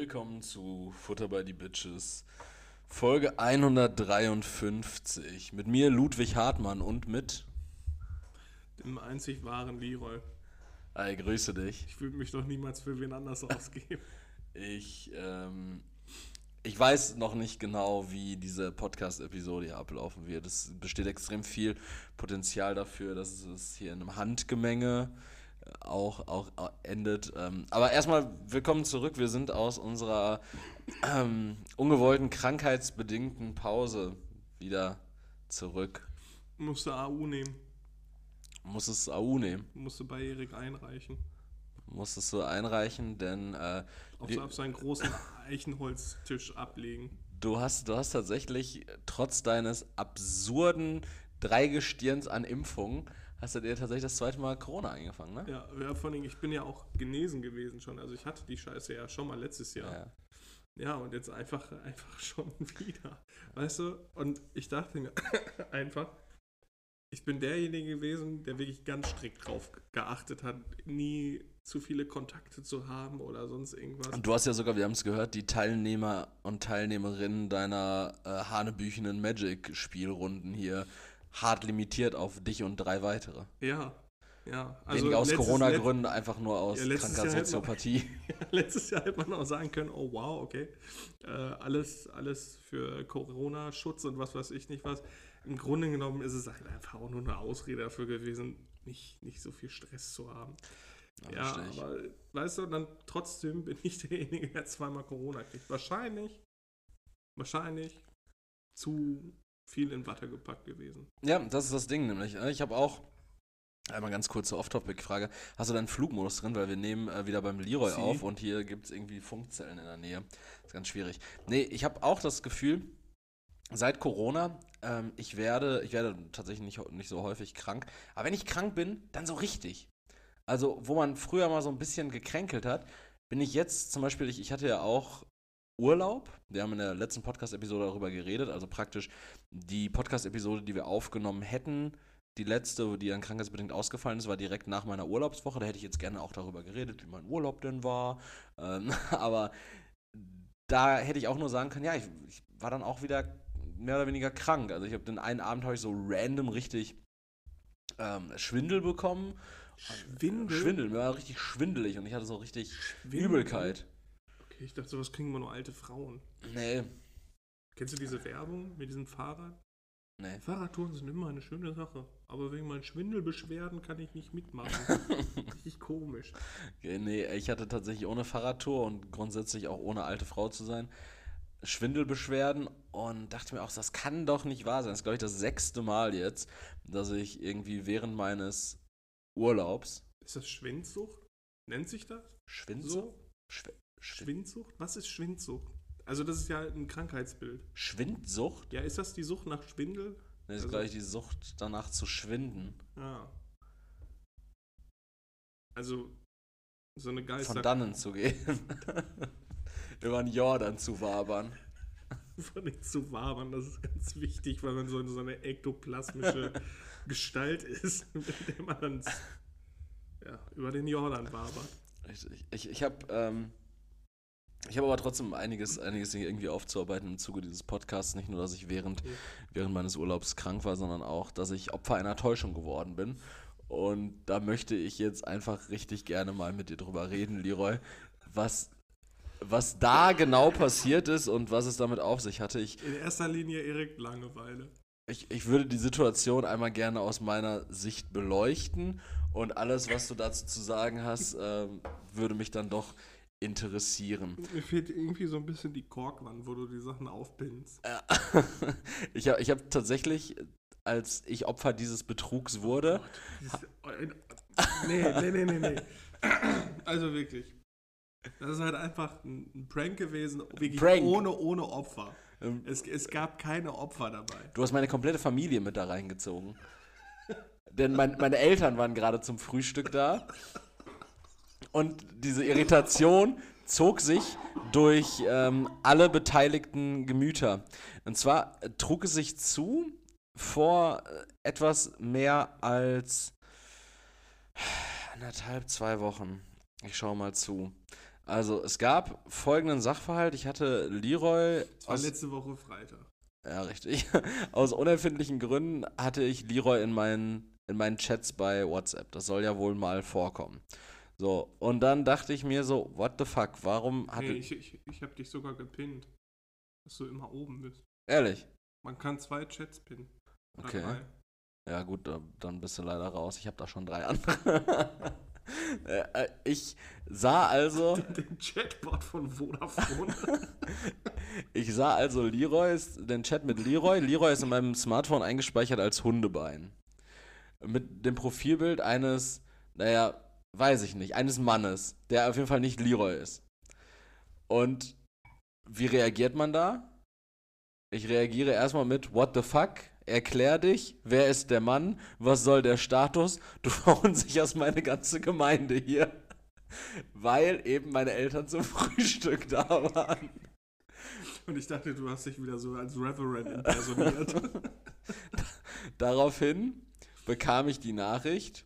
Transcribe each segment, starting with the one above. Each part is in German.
Willkommen zu Futter bei die Bitches. Folge 153. Mit mir Ludwig Hartmann und mit. Dem einzig wahren Leroy. Ey, grüße dich. Ich würde mich doch niemals für wen anders ausgeben. Ich, ähm, ich weiß noch nicht genau, wie diese Podcast-Episode hier ablaufen wird. Es besteht extrem viel Potenzial dafür, dass es hier in einem Handgemenge auch, auch endet. Ähm, aber erstmal willkommen zurück. Wir sind aus unserer ähm, ungewollten krankheitsbedingten Pause wieder zurück. Musste AU nehmen. Muss es AU nehmen. Musste bei Erik einreichen. Musstest du einreichen, denn äh, auf, auf seinen großen Eichenholztisch ablegen. Du hast, du hast tatsächlich trotz deines absurden Dreigestirns an Impfungen hast du dir tatsächlich das zweite Mal Corona eingefangen, ne? Ja, ja, vor allem, ich bin ja auch genesen gewesen schon. Also ich hatte die Scheiße ja schon mal letztes Jahr. Ja, ja und jetzt einfach, einfach schon wieder. Weißt du? Und ich dachte mir einfach, ich bin derjenige gewesen, der wirklich ganz strikt drauf geachtet hat, nie zu viele Kontakte zu haben oder sonst irgendwas. Und du hast ja sogar, wir haben es gehört, die Teilnehmer und Teilnehmerinnen deiner äh, hanebüchenen Magic-Spielrunden hier hart limitiert auf dich und drei weitere. Ja. Ja, also Weniger aus Corona-Gründen, einfach nur aus ja, kranker Soziopathie. Man, ja, letztes Jahr hätte man auch sagen können, oh wow, okay, äh, alles, alles für Corona-Schutz und was weiß ich nicht was. Im Grunde genommen ist es halt einfach auch nur eine Ausrede dafür gewesen, nicht, nicht so viel Stress zu haben. Ja, ja aber weißt du, dann trotzdem bin ich derjenige, der zweimal Corona kriegt. Wahrscheinlich, wahrscheinlich zu viel in Watte gepackt gewesen. Ja, das ist das Ding nämlich. Ich habe auch Einmal ganz kurze Off-Topic-Frage. Hast du deinen Flugmodus drin? Weil wir nehmen äh, wieder beim Leroy Sie? auf und hier gibt es irgendwie Funkzellen in der Nähe. Ist ganz schwierig. Nee, ich habe auch das Gefühl, seit Corona, ähm, ich, werde, ich werde tatsächlich nicht, nicht so häufig krank. Aber wenn ich krank bin, dann so richtig. Also, wo man früher mal so ein bisschen gekränkelt hat, bin ich jetzt zum Beispiel, ich, ich hatte ja auch Urlaub. Wir haben in der letzten Podcast-Episode darüber geredet, also praktisch die Podcast-Episode, die wir aufgenommen hätten, die letzte, die dann krankheitsbedingt ausgefallen ist, war direkt nach meiner Urlaubswoche. Da hätte ich jetzt gerne auch darüber geredet, wie mein Urlaub denn war. Ähm, aber da hätte ich auch nur sagen können, ja, ich, ich, war dann auch wieder mehr oder weniger krank. Also ich habe den einen Abend habe ich so random richtig ähm, Schwindel bekommen. Schwindel? Schwindel, mir war richtig schwindelig und ich hatte so richtig Schwindel? Übelkeit. Okay, ich dachte, sowas kriegen wir nur alte Frauen. Nee. Kennst du diese Werbung mit diesem Fahrrad? Nee. Fahrradtouren sind immer eine schöne Sache. Aber wegen meinen Schwindelbeschwerden kann ich nicht mitmachen. Richtig komisch. Nee, ich hatte tatsächlich ohne Fahrradtour und grundsätzlich auch ohne alte Frau zu sein. Schwindelbeschwerden und dachte mir auch, das kann doch nicht wahr sein. Das ist, glaube ich, das sechste Mal jetzt, dass ich irgendwie während meines Urlaubs. Ist das Schwindsucht? Nennt sich das? Schwindsucht? So? Schw Schwindsucht? Was ist Schwindsucht? Also das ist ja ein Krankheitsbild. Schwindsucht? Ja, ist das die Sucht nach Schwindel? Das ist also, gleich die Sucht danach zu schwinden. Ja. Also so eine Geister... Von dannen zu gehen. Über den Jordan zu wabern. Von nicht zu wabern, das ist ganz wichtig, weil man so, so eine ektoplasmische Gestalt ist, mit der man dann ja, über den Jordan wabert. Ich, ich, ich habe ähm, ich habe aber trotzdem einiges, einiges irgendwie aufzuarbeiten im Zuge dieses Podcasts. Nicht nur, dass ich während, okay. während meines Urlaubs krank war, sondern auch, dass ich Opfer einer Täuschung geworden bin. Und da möchte ich jetzt einfach richtig gerne mal mit dir drüber reden, Leroy, was, was da genau passiert ist und was es damit auf sich hatte. Ich, In erster Linie Erik Langeweile. Ich, ich würde die Situation einmal gerne aus meiner Sicht beleuchten und alles, was du dazu zu sagen hast, ähm, würde mich dann doch interessieren. Mir fehlt irgendwie so ein bisschen die Korkwand, wo du die Sachen aufpinnst. ich habe ich hab tatsächlich, als ich Opfer dieses Betrugs wurde. Oh, nee, nee, nee, nee, nee. Also wirklich. Das ist halt einfach ein Prank gewesen, Prank. ohne, ohne Opfer. Ähm, es, es gab keine Opfer dabei. Du hast meine komplette Familie mit da reingezogen. Denn mein, meine Eltern waren gerade zum Frühstück da. Und diese Irritation zog sich durch ähm, alle beteiligten Gemüter. Und zwar trug es sich zu vor äh, etwas mehr als anderthalb, zwei Wochen. Ich schaue mal zu. Also, es gab folgenden Sachverhalt. Ich hatte Leroy. Das war letzte Woche Freitag. Ja, richtig. Aus unerfindlichen Gründen hatte ich Leroy in meinen, in meinen Chats bei WhatsApp. Das soll ja wohl mal vorkommen. So, und dann dachte ich mir so, what the fuck, warum hatte. Nee, ich, ich, ich habe dich sogar gepinnt. Dass du immer oben bist. Ehrlich? Man kann zwei Chats pinnen. Okay. drei. Ja, gut, da- dann bist du leider raus. Ich habe da schon drei andere. Äh, äh, ich sah also, Den Chatbot von Vodafone. ich sah also Leroys, den Chat mit Leroy. Leroy ist in meinem Smartphone eingespeichert als Hundebein. Mit dem Profilbild eines, naja, weiß ich nicht, eines Mannes, der auf jeden Fall nicht Leroy ist. Und wie reagiert man da? Ich reagiere erstmal mit What the fuck? Erklär dich, wer ist der Mann? Was soll der Status? Du verunsicherst meine ganze Gemeinde hier. Weil eben meine Eltern zum Frühstück da waren. Und ich dachte, du hast dich wieder so als Reverend impersoniert. Daraufhin bekam ich die Nachricht.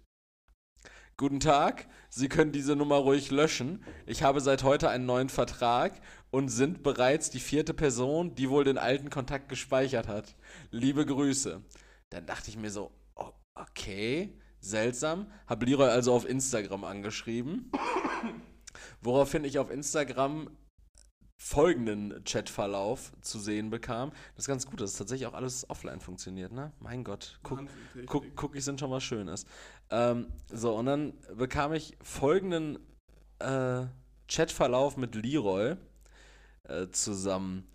Guten Tag, Sie können diese Nummer ruhig löschen. Ich habe seit heute einen neuen Vertrag und sind bereits die vierte Person, die wohl den alten Kontakt gespeichert hat. Liebe Grüße. Dann dachte ich mir so, okay, seltsam. Habe Leroy also auf Instagram angeschrieben. Woraufhin ich auf Instagram folgenden Chatverlauf zu sehen bekam. Das ist ganz gut, dass tatsächlich auch alles offline funktioniert, ne? Mein Gott, guck. Guck, Cookies sind schon was Schönes. Ähm, so, und dann bekam ich folgenden äh, Chatverlauf mit Leroy äh, zusammen.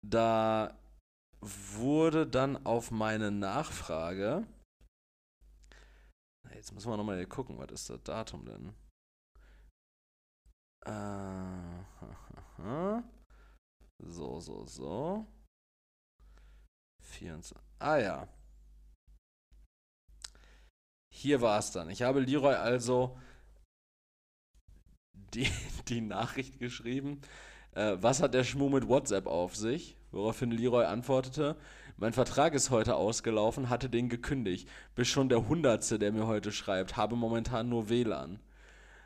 Da wurde dann auf meine Nachfrage. Jetzt müssen wir nochmal hier gucken, was ist das Datum denn? Äh, so, so, so. 24. Ah ja. Hier war es dann. Ich habe Leroy also die, die Nachricht geschrieben. Äh, was hat der Schmuh mit WhatsApp auf sich? Woraufhin Leroy antwortete: Mein Vertrag ist heute ausgelaufen, hatte den gekündigt. Bist schon der Hundertste, der mir heute schreibt. Habe momentan nur WLAN.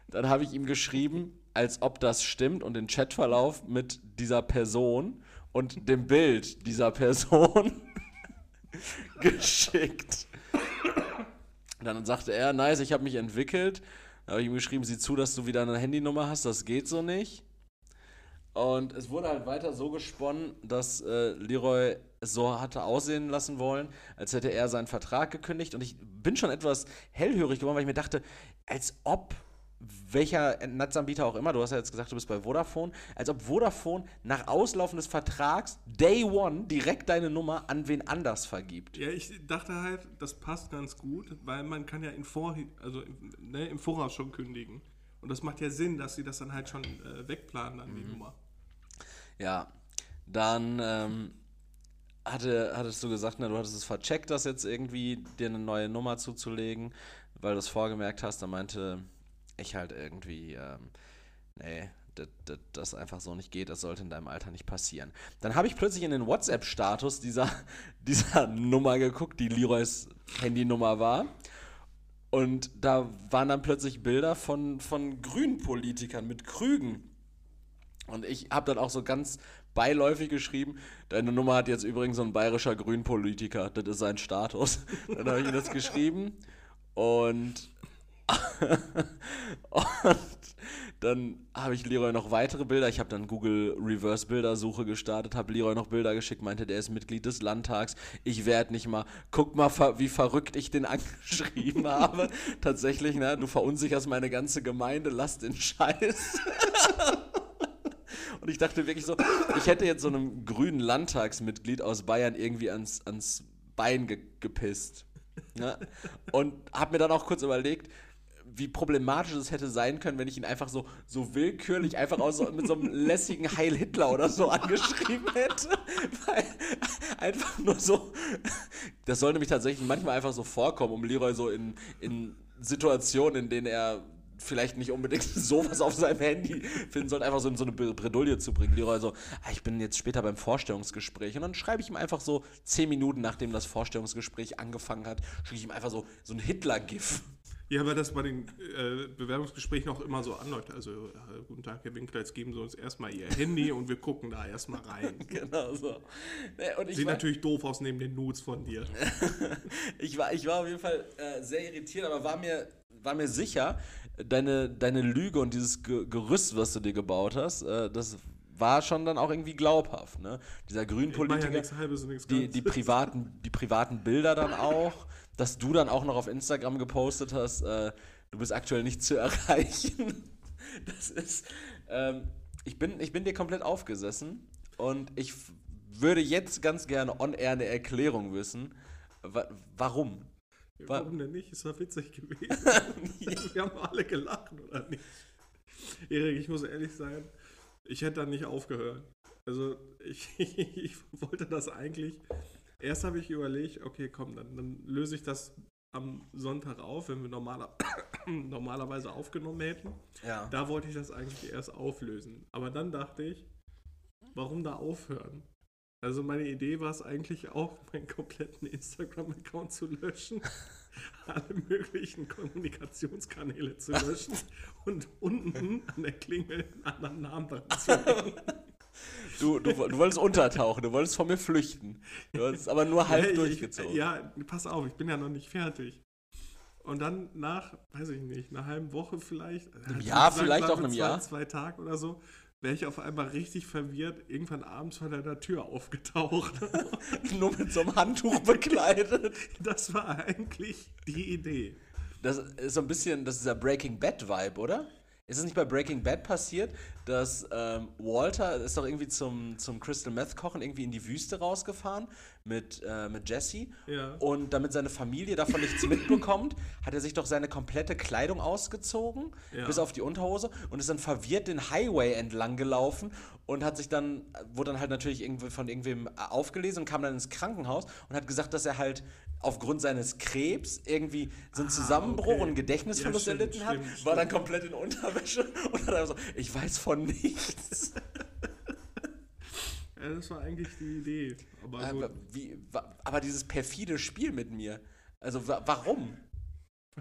Dann habe ich ihm geschrieben, als ob das stimmt und den Chatverlauf mit dieser Person und dem Bild dieser Person geschickt. Dann sagte er, nice, ich habe mich entwickelt. Dann habe ich ihm geschrieben, sieh zu, dass du wieder eine Handynummer hast, das geht so nicht. Und es wurde halt weiter so gesponnen, dass äh, Leroy es so hatte aussehen lassen wollen, als hätte er seinen Vertrag gekündigt. Und ich bin schon etwas hellhörig geworden, weil ich mir dachte, als ob welcher Netzanbieter auch immer, du hast ja jetzt gesagt, du bist bei Vodafone, als ob Vodafone nach Auslaufen des Vertrags Day One direkt deine Nummer an wen anders vergibt. Ja, ich dachte halt, das passt ganz gut, weil man kann ja im, Vorhi also, ne, im Voraus schon kündigen. Und das macht ja Sinn, dass sie das dann halt schon äh, wegplanen, dann die Nummer. Ja, dann ähm, hatte, hattest du gesagt, na, du hattest es vercheckt, das jetzt irgendwie dir eine neue Nummer zuzulegen, weil du es vorgemerkt hast. Da meinte ich halt irgendwie, ähm, nee, das, einfach so nicht geht, das sollte in deinem Alter nicht passieren. Dann habe ich plötzlich in den WhatsApp-Status dieser, dieser Nummer geguckt, die Leroys Handynummer war. Und da waren dann plötzlich Bilder von, von Grünpolitikern mit Krügen. Und ich habe dann auch so ganz beiläufig geschrieben, deine Nummer hat jetzt übrigens so ein bayerischer Grünpolitiker, das ist sein Status. Dann habe ich ihm das geschrieben und, und dann habe ich Leroy noch weitere Bilder, ich habe dann Google Reverse Bildersuche gestartet, habe Leroy noch Bilder geschickt, meinte, der ist Mitglied des Landtags, ich werde nicht mal, guck mal, wie verrückt ich den angeschrieben habe. Tatsächlich, ne, du verunsicherst meine ganze Gemeinde, lass den Scheiß. Und ich dachte wirklich so, ich hätte jetzt so einem grünen Landtagsmitglied aus Bayern irgendwie ans, ans Bein ge gepisst. Ne? Und habe mir dann auch kurz überlegt, wie problematisch es hätte sein können, wenn ich ihn einfach so, so willkürlich einfach aus, mit so einem lässigen Heil Hitler oder so angeschrieben hätte. Weil einfach nur so. Das soll nämlich tatsächlich manchmal einfach so vorkommen, um Leroy so in, in Situationen, in denen er vielleicht nicht unbedingt sowas auf seinem Handy finden sollte, einfach so in so eine Bredouille zu bringen. Leroy so, ah, ich bin jetzt später beim Vorstellungsgespräch und dann schreibe ich ihm einfach so zehn Minuten, nachdem das Vorstellungsgespräch angefangen hat, schicke ich ihm einfach so, so ein Hitler-GIF. Ja, weil das bei den äh, Bewerbungsgesprächen auch immer so anläuft. Also, äh, guten Tag, Herr Winkler, jetzt geben Sie uns erstmal Ihr Handy und wir gucken da erstmal rein. genau so. Nee, Sieht natürlich doof aus neben den Nudes von dir. ich, war, ich war auf jeden Fall äh, sehr irritiert, aber war mir, war mir sicher, deine, deine Lüge und dieses Ge Gerüst, was du dir gebaut hast, äh, das war schon dann auch irgendwie glaubhaft. Ne? Dieser Grünpolitiker, ja die, die, privaten, die privaten Bilder dann auch, dass du dann auch noch auf Instagram gepostet hast, äh, du bist aktuell nicht zu erreichen. Das ist, ähm, ich, bin, ich bin dir komplett aufgesessen und ich würde jetzt ganz gerne on-air eine Erklärung wissen, wa warum. Ja, Warum denn nicht? Ist doch witzig gewesen. Wir haben alle gelacht, oder nicht? Erik, ich muss ehrlich sein, ich hätte da nicht aufgehört. Also, ich, ich wollte das eigentlich. Erst habe ich überlegt, okay, komm, dann, dann löse ich das am Sonntag auf, wenn wir normaler, normalerweise aufgenommen hätten. Ja. Da wollte ich das eigentlich erst auflösen. Aber dann dachte ich, warum da aufhören? Also meine Idee war es eigentlich auch, meinen kompletten Instagram-Account zu löschen, alle möglichen Kommunikationskanäle zu löschen und unten an der Klingel einen anderen Namen dran zu hängen. Du, du, du wolltest untertauchen, du wolltest von mir flüchten. Du hast aber nur halb Ja, ich- durchgezogen. Ja, pass auf, ich bin ja noch nicht fertig. Und dann nach, weiß ich nicht, einer halben Woche vielleicht, halt Jahr, sagen vielleicht auch einem zwei, Jahr. zwei Tagen oder so, wäre ich auf einmal richtig verwirrt, irgendwann abends vor deiner Tür aufgetaucht. Nur mit so einem Handtuch bekleidet. Das war eigentlich die Idee. Das ist so ein bisschen, das ist der Breaking Bad Vibe, oder? Ist es nicht bei Breaking Bad passiert, dass ähm, Walter ist doch irgendwie zum, zum Crystal Meth Kochen irgendwie in die Wüste rausgefahren mit, äh, mit Jesse Ja. und damit seine Familie davon nichts mitbekommt, hat er sich doch seine komplette Kleidung ausgezogen, Ja. bis auf die Unterhose und ist dann verwirrt den Highway entlang gelaufen und hat sich dann, wurde dann halt natürlich irgendwie von irgendwem aufgelesen und kam dann ins Krankenhaus und hat gesagt, dass er halt aufgrund seines Krebs irgendwie so einen Zusammenbruch Ah, okay. und einen Gedächtnisverlust Ja, stimmt, erlitten hat, stimmt, war dann komplett in Unterwäsche und hat so, ich weiß von nichts. Ja, das war eigentlich die Idee. Aber aber, gut. wie, aber dieses perfide Spiel mit mir, also wa warum?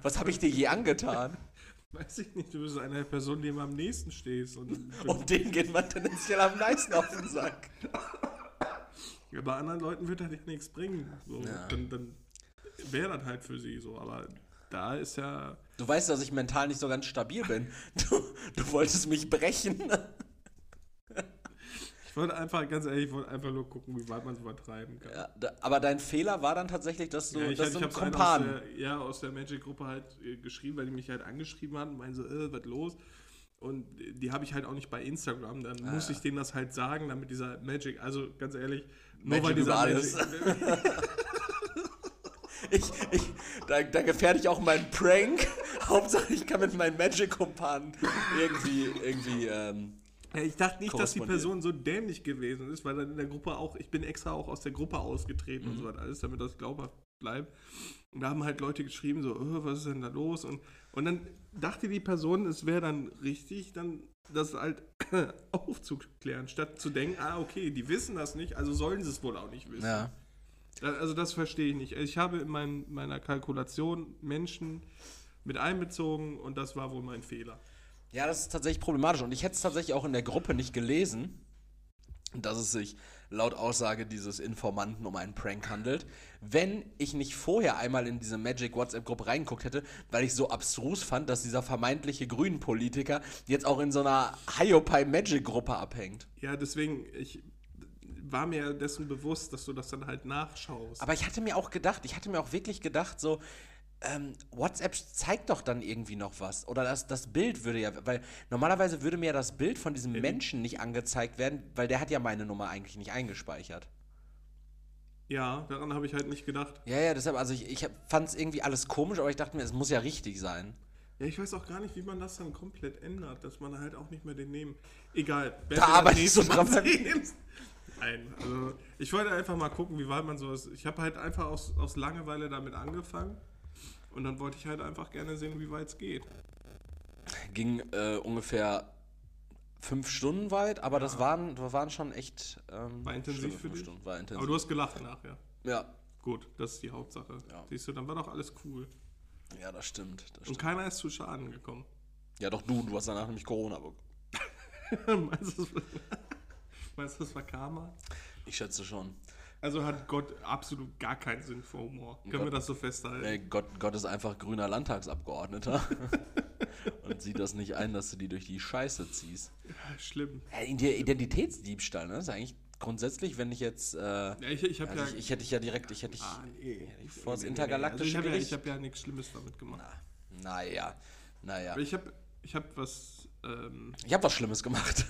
Was habe ich dir je angetan? weiß ich nicht, du bist eine Person, die ihm am nächsten stehst. Und, Und denen geht man tendenziell am meisten auf den Sack. ja, bei anderen Leuten wird das ja nichts bringen. So, Ja. Dann, dann wäre das halt für sie so. Aber da ist ja. Du weißt, dass ich mental nicht so ganz stabil bin. Du, du wolltest mich brechen. Ich wollte einfach, ganz ehrlich, ich wollte einfach nur gucken, wie weit man es übertreiben kann. Ja, da, aber dein Fehler war dann tatsächlich, dass du, Ja, dass ich, du einen aus Kumpan. der, ja, aus der Magic-Gruppe halt äh, geschrieben, weil die mich halt angeschrieben hatten, meinen so, äh, was los? Und die habe ich halt auch nicht bei Instagram. Dann Ah, muss ja. ich denen das halt sagen, damit dieser Magic, also ganz ehrlich, nur Magic weil dieser. Magic. Ich, ich, da, da gefährde ich auch meinen Prank. Hauptsache, ich kann mit meinen Magic-Kumpanen irgendwie, irgendwie, ähm, Ja, ich dachte nicht, dass die. Person so dämlich gewesen ist, weil dann in der Gruppe auch, ich bin extra auch aus der Gruppe ausgetreten Mhm. und so was alles, damit das glaubhaft bleibt. Und da haben halt Leute geschrieben, so, "Oh, was ist denn da los? Und, und dann dachte die Person, es wäre dann richtig, dann das halt aufzuklären, statt zu denken, ah, okay, die wissen das nicht, also sollen sie es wohl auch nicht wissen. ja. Da- Also das verstehe ich nicht. Ich habe in mein, meiner Kalkulation Menschen mit einbezogen und das war wohl mein Fehler. Ja, das ist tatsächlich problematisch. Und ich hätte es tatsächlich auch in der Gruppe nicht gelesen, dass es sich laut Aussage dieses Informanten um einen Prank handelt, wenn ich nicht vorher einmal in diese Magic WhatsApp-Gruppe reingeguckt hätte, weil ich so abstrus fand, dass dieser vermeintliche Grünen-Politiker jetzt auch in so einer Hiopai Magic-Gruppe abhängt. Ja, deswegen, ich war mir dessen bewusst, dass du das dann halt nachschaust. Aber ich hatte mir auch gedacht, ich hatte mir auch wirklich gedacht, so, ähm, WhatsApp zeigt doch dann irgendwie noch was. Oder das, das Bild würde ja, weil normalerweise würde mir ja das Bild von diesem Menschen nicht angezeigt werden, weil der hat ja meine Nummer eigentlich nicht eingespeichert. ja, daran habe ich halt nicht gedacht. Ja, ja, deshalb, also ich, ich fand es irgendwie alles komisch, aber ich dachte mir, es muss ja richtig sein. Ja, ich weiß auch gar nicht, wie man das dann komplett ändert, dass man halt auch nicht mehr den nehmen. Egal. Da arbeite ich so dran. Nein, also ich wollte einfach mal gucken, wie weit man so ist. Ich habe halt einfach aus, aus Langeweile damit angefangen und dann wollte ich halt einfach gerne sehen, wie weit es geht. Ging äh, ungefähr fünf Stunden weit, aber das, waren, das waren schon echt. Ähm, War intensiv für dich? Stunden, war intensiv. Aber du hast gelacht nachher. Ja. Gut, das ist die Hauptsache. Ja. Siehst du, dann war doch alles cool. Ja, das stimmt. Das Und stimmt. keiner ist zu Schaden gekommen. Ja, doch du, du hast danach nämlich Corona bekommen. meinst, du, das, meinst du, das war Karma? Ich schätze schon. Also hat Gott absolut gar keinen Sinn für Humor. Können Gott- wir das so festhalten? Ey, Gott, Gott ist einfach grüner Landtagsabgeordneter und sieht das nicht ein, dass du die durch die Scheiße ziehst. Schlimm. Ja, Identitätsdiebstahl, ne? Das ist eigentlich grundsätzlich, wenn ich jetzt. Äh, Ja, ich, ich also ja. ich, ich hätte dich ja direkt, ich hätte dich Ah, nee. vor das Nee, nee, nee. intergalaktische also ich habe ja, ich hab ja nichts Schlimmes damit gemacht. naja, naja. Aber ich habe ich hab was. Ähm, Ich habe was Schlimmes gemacht.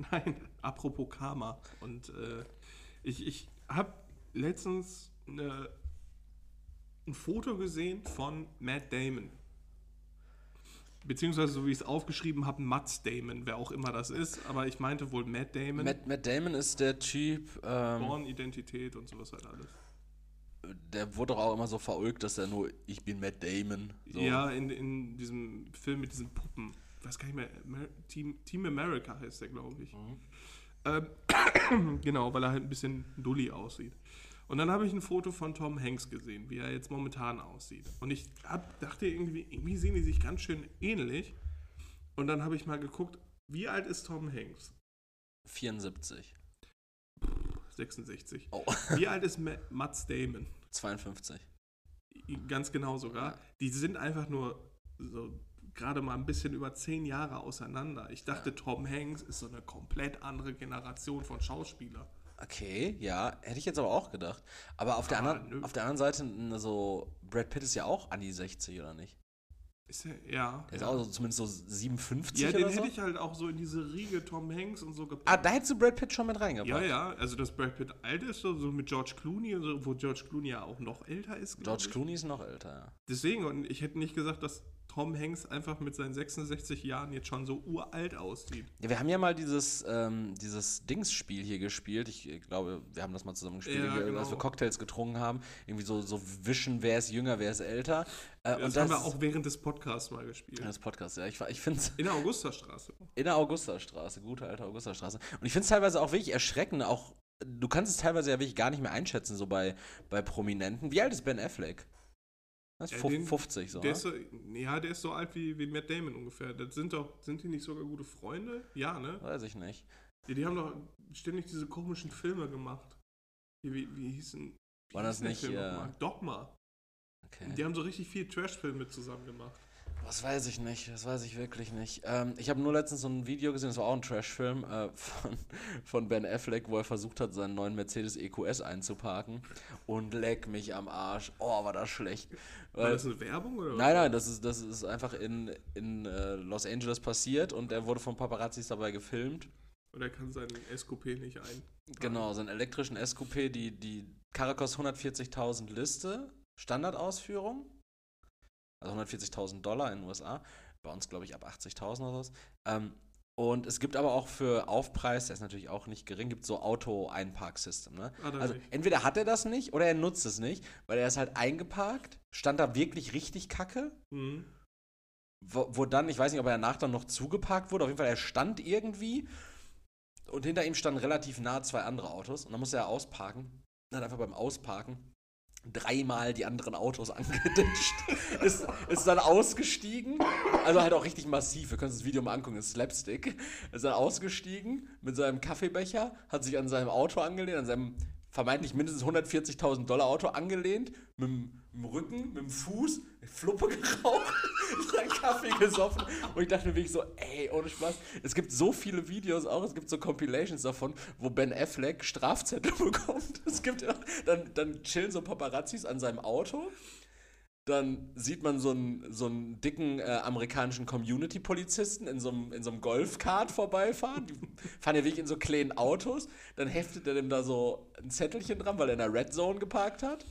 nein, apropos Karma. Und äh, ich, ich habe letztens eine, ein Foto gesehen von Matt Damon. Beziehungsweise, so wie ich es aufgeschrieben habe, Mats Damon, wer auch immer das ist. Aber ich meinte wohl Matt Damon. Matt, Matt Damon ist der Typ, ähm, Born, Identität und sowas halt alles. der wurde doch auch immer so verulgt, dass er nur, ich bin Matt Damon. So. Ja, in, in diesem Film mit diesen Puppen. Ich weiß gar nicht mehr. Team, Team America heißt der, glaube ich. Ähm, genau, weil er halt ein bisschen dulli aussieht. Und dann habe ich ein Foto von Tom Hanks gesehen, wie er jetzt momentan aussieht. Und ich hab, dachte irgendwie, irgendwie sehen die sich ganz schön ähnlich. Und dann habe ich mal geguckt, wie alt ist Tom Hanks? 74. 66. Oh, Wie alt ist Ma Mats Damon? 52. Ganz genau sogar. Die sind einfach nur so gerade mal ein bisschen über zehn Jahre auseinander. Ich dachte, Tom Hanks ist so eine komplett andere Generation von Schauspieler. Okay, ja, hätte ich jetzt aber auch gedacht. Aber auf der, Ah, anderen, nö. auf der anderen Seite, so, Brad Pitt ist ja auch an die 60, oder nicht? Ist er, ja. Er ist ja. auch so, zumindest so 57 ja, den oder so. hätte ich halt auch so in diese Riege Tom Hanks und so ah, gepackt. da hättest du Brad Pitt schon mit reingepackt. ja, ja, also dass Brad Pitt alt ist, so, so mit George Clooney, so, wo George Clooney ja auch noch älter ist. George ich. Clooney ist noch älter, ja. Deswegen, und ich hätte nicht gesagt, dass Tom Hanks einfach mit seinen 66 Jahren jetzt schon so uralt aussieht. Ja, wir haben ja mal dieses, ähm, dieses Dings-Spiel hier gespielt. Ich äh, glaube, wir haben das mal zusammen gespielt, Ja, irgendwie, als genau. wir Cocktails getrunken haben. Irgendwie so, so wischen, wer ist jünger, wer ist älter. Äh, Das, und haben wir auch während des Podcasts mal gespielt. Das Podcast, ja. Ich, ich finde es In der Augustastraße. in der Augustastraße, gute alte Augustastraße. Und ich finde es teilweise auch wirklich erschreckend, auch, du kannst es teilweise ja wirklich gar nicht mehr einschätzen, so bei, bei Prominenten. Wie alt ist Ben Affleck? Das ist Ja, fuf- den- 50, so. Der ne? ist so, ja, der ist so alt wie, wie Matt Damon ungefähr. Das sind doch, sind die nicht sogar gute Freunde? Ja, ne? Weiß ich nicht. Die, die haben doch ständig diese komischen Filme gemacht. Wie, wie, wie hießen. Wie War das hieß der nicht, Film äh? Dogma. Okay. Die haben so richtig viel Trash-Filme zusammen gemacht. Das weiß ich nicht, das weiß ich wirklich nicht. Ähm, ich habe nur letztens so ein Video gesehen, das war auch ein Trash-Film äh, von, von Ben Affleck, wo er versucht hat, seinen neuen Mercedes EQS einzuparken. Und leck mich am Arsch. Oh, war das schlecht. War das eine Werbung oder was? Nein, nein, das ist, das ist einfach in, in äh, Los Angeles passiert und er wurde von Paparazzis dabei gefilmt. Und er kann seinen SQP nicht ein. Genau, so einen elektrischen SQP, die, die kostet 140.000 Liste, Standardausführung. Also 140.000 Dollar in den USA. Bei uns, glaube ich, ab 80.000 oder so. Ähm, und es gibt aber auch für Aufpreis, der ist natürlich auch nicht gering, gibt so Auto-Einparksystem. Ne? Ah, Also nicht. entweder hat er das nicht oder er nutzt es nicht, weil er ist halt eingeparkt, stand da wirklich richtig kacke, Mhm. wo, wo dann, ich weiß nicht, ob er danach dann noch zugeparkt wurde, auf jeden Fall, er stand irgendwie und hinter ihm standen relativ nah zwei andere Autos und dann musste er ausparken. Dann hat einfach beim Ausparken dreimal die anderen Autos angeditscht. ist, ist dann ausgestiegen, also halt auch richtig massiv, wir können uns das Video mal angucken, das ist Slapstick. Ist dann ausgestiegen mit seinem Kaffeebecher, hat sich an seinem Auto angelehnt, an seinem vermeintlich mindestens 140.000 Dollar Auto angelehnt, mit dem, Rücken, mit dem Fuß, Fluppe geraucht, seinen Kaffee gesoffen. Und ich dachte mir wirklich so, ey, ohne Spaß, es gibt so viele Videos auch, es gibt so Compilations davon, wo Ben Affleck Strafzettel bekommt. Es gibt dann, dann chillen so Paparazzis an seinem Auto dann sieht man so einen, so einen dicken äh, amerikanischen Community-Polizisten in so einem, in so einem Golfkart vorbeifahren. Die fahren ja wirklich in so kleinen Autos. Dann heftet er dem da so ein Zettelchen dran, weil er in der Red Zone geparkt hat.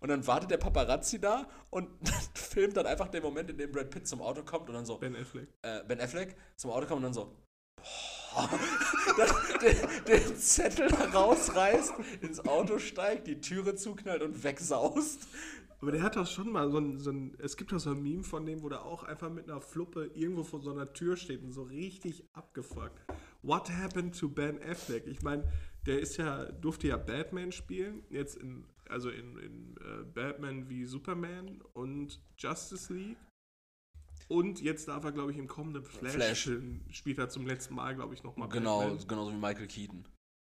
Und dann wartet der Paparazzi da und filmt dann einfach den Moment, in dem Brad Pitt zum Auto kommt und dann so, Ben Affleck. äh, Ben Affleck zum Auto kommt und dann so, boah, den, den Zettel rausreißt, ins Auto steigt, die Türe zuknallt und wegsaust. Aber der hat doch schon mal so ein, so ein. Es gibt doch so ein Meme von dem, wo der auch einfach mit einer Fluppe irgendwo vor so einer Tür steht und so richtig abgefuckt. What happened to Ben Affleck? Ich meine, der ist ja, durfte ja Batman spielen, jetzt in Also in, in äh, Batman wie Superman und Justice League. Und jetzt darf er, glaube ich, im kommenden Flash, Flash. spielt er zum letzten Mal, glaube ich, nochmal Genau, Batman. genauso wie Michael Keaton.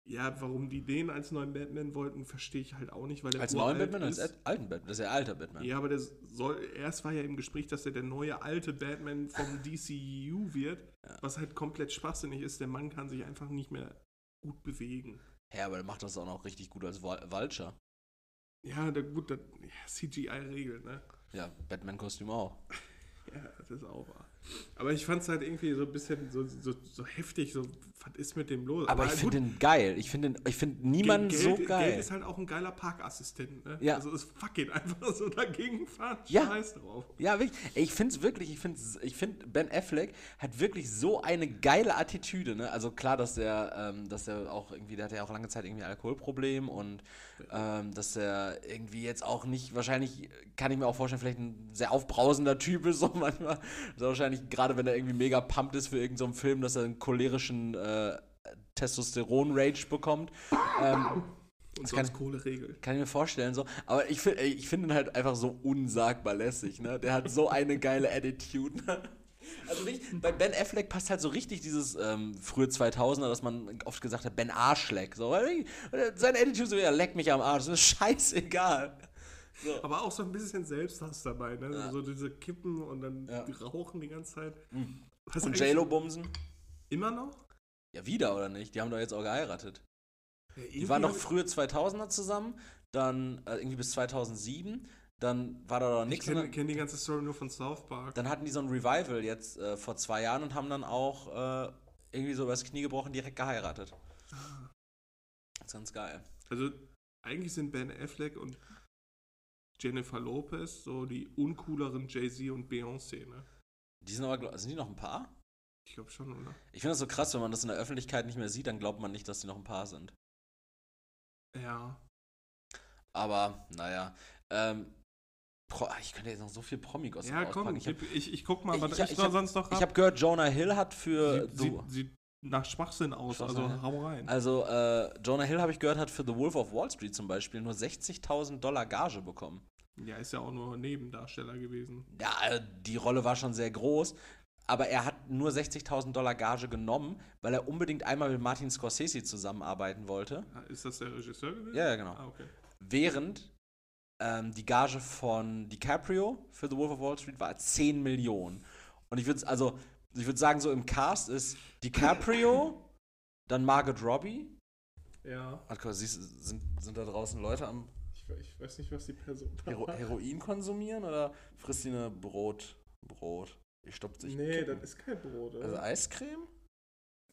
Ja, warum die den als neuen Batman wollten, verstehe ich halt auch nicht, weil der Als neuen Batman, als ist. alten Batman. Das ist ja alter Batman. Ja, aber der soll, erst war ja im Gespräch, dass er der neue alte Batman vom DCU wird, was halt komplett schwachsinnig ist. Der Mann kann sich einfach nicht mehr gut bewegen. Ja, aber der macht das auch noch richtig gut als Vul- Vulture. Ja, der, gut, der, ja, CGI-Regel, ne? Ja, Batman-Kostüm auch. Ja, das ist auch wahr. Aber ich fand es halt irgendwie so ein bisschen so, so, so heftig, so, was ist mit dem los? Aber ich gut, finde den geil. Ich finde ich find niemanden Geld, so Geld geil. ist halt auch ein geiler Parkassistent, ne? Ja. Also ist fuck it, einfach so dagegen fahren, Ja. scheiß drauf. Ja, wirklich. Ich finde es wirklich, ich finde ich find, Ben Affleck hat wirklich so eine geile Attitüde, ne? Also klar, dass der, ähm, dass der auch irgendwie, der hatte ja auch lange Zeit irgendwie ein Alkoholproblem und ähm, dass er irgendwie jetzt auch nicht, wahrscheinlich kann ich mir auch vorstellen, vielleicht ein sehr aufbrausender Typ ist, so manchmal. Also wahrscheinlich, gerade wenn er irgendwie mega pumped ist für irgendeinen so Film, dass er einen cholerischen äh, Testosteron-Rage bekommt. Ähm, Und Das sonst Kohle Regel. kann ich mir vorstellen, so. Aber ich finde ich find ihn halt einfach so unsagbar lässig, ne? Der hat so eine geile Attitude. Ne? Also nicht, bei Ben Affleck passt halt so richtig dieses ähm, frühe 2000er, dass man oft gesagt hat, Ben Arschleck. So, seine Attitude so, ja, leck mich am Arsch, das ist scheißegal. So. Aber auch so ein bisschen Selbsthass dabei, ne? Ja. So diese Kippen und dann Ja. die rauchen die ganze Zeit. Mhm. Und J-Lo bumsen? Immer noch? Ja, wieder oder nicht? Die haben doch jetzt auch geheiratet. Ja, Die waren doch hab ich- frühe 2000er zusammen, dann äh, irgendwie bis 2007, dann war da doch Ich nichts. kenne und dann- kenn die ganze Story nur von South Park. Dann hatten die so ein Revival jetzt äh, vor zwei Jahren und haben dann auch äh, irgendwie so übers Knie gebrochen, direkt geheiratet. Ah. Das ist ganz geil. Also eigentlich sind Ben Affleck und Jennifer Lopez so die uncooleren Jay-Z und Beyoncé, ne? Die sind aber, sind die noch ein Paar? Ich glaube schon, oder? Ich finde das so krass, wenn man das in der Öffentlichkeit nicht mehr sieht, dann glaubt man nicht, dass die noch ein Paar sind. Ja. Aber, naja. Ähm, Pro, ich könnte jetzt noch so viel Promi-Gossip Ja, komm, auspacken. Ich habe ich, ich, ich guck mal, Ich- was ich- ich, ich noch hab- sonst noch hab gehört, Jonah Hill hat für The, sieht, sieht nach Schwachsinn aus, Schwachsinn, also ja. hau rein. Also, äh, Jonah Hill, habe ich gehört, hat für The Wolf of Wall Street zum Beispiel nur 60.000 Dollar Gage bekommen. Ja, ist ja auch nur Nebendarsteller gewesen. Ja, äh, die Rolle war schon sehr groß, aber er hat nur 60.000 Dollar Gage genommen, weil er unbedingt einmal mit Martin Scorsese zusammenarbeiten wollte. Ah, Ist das der Regisseur gewesen? Ja, ja, genau. Ah, okay. Während ähm, die Gage von DiCaprio für The Wolf of Wall Street war 10 Millionen. Und ich würde also, ich würde sagen, so im Cast ist DiCaprio, dann Margot Robbie. Ja, Warte, guck siehst, sind, sind da draußen Leute am ich, ich weiß nicht, was die Person Hero. Heroin konsumieren oder frisst die eine Brot? Brot. Die stoppt sich. Nee, Kippen. das ist kein Brot, oder? Also Eiscreme?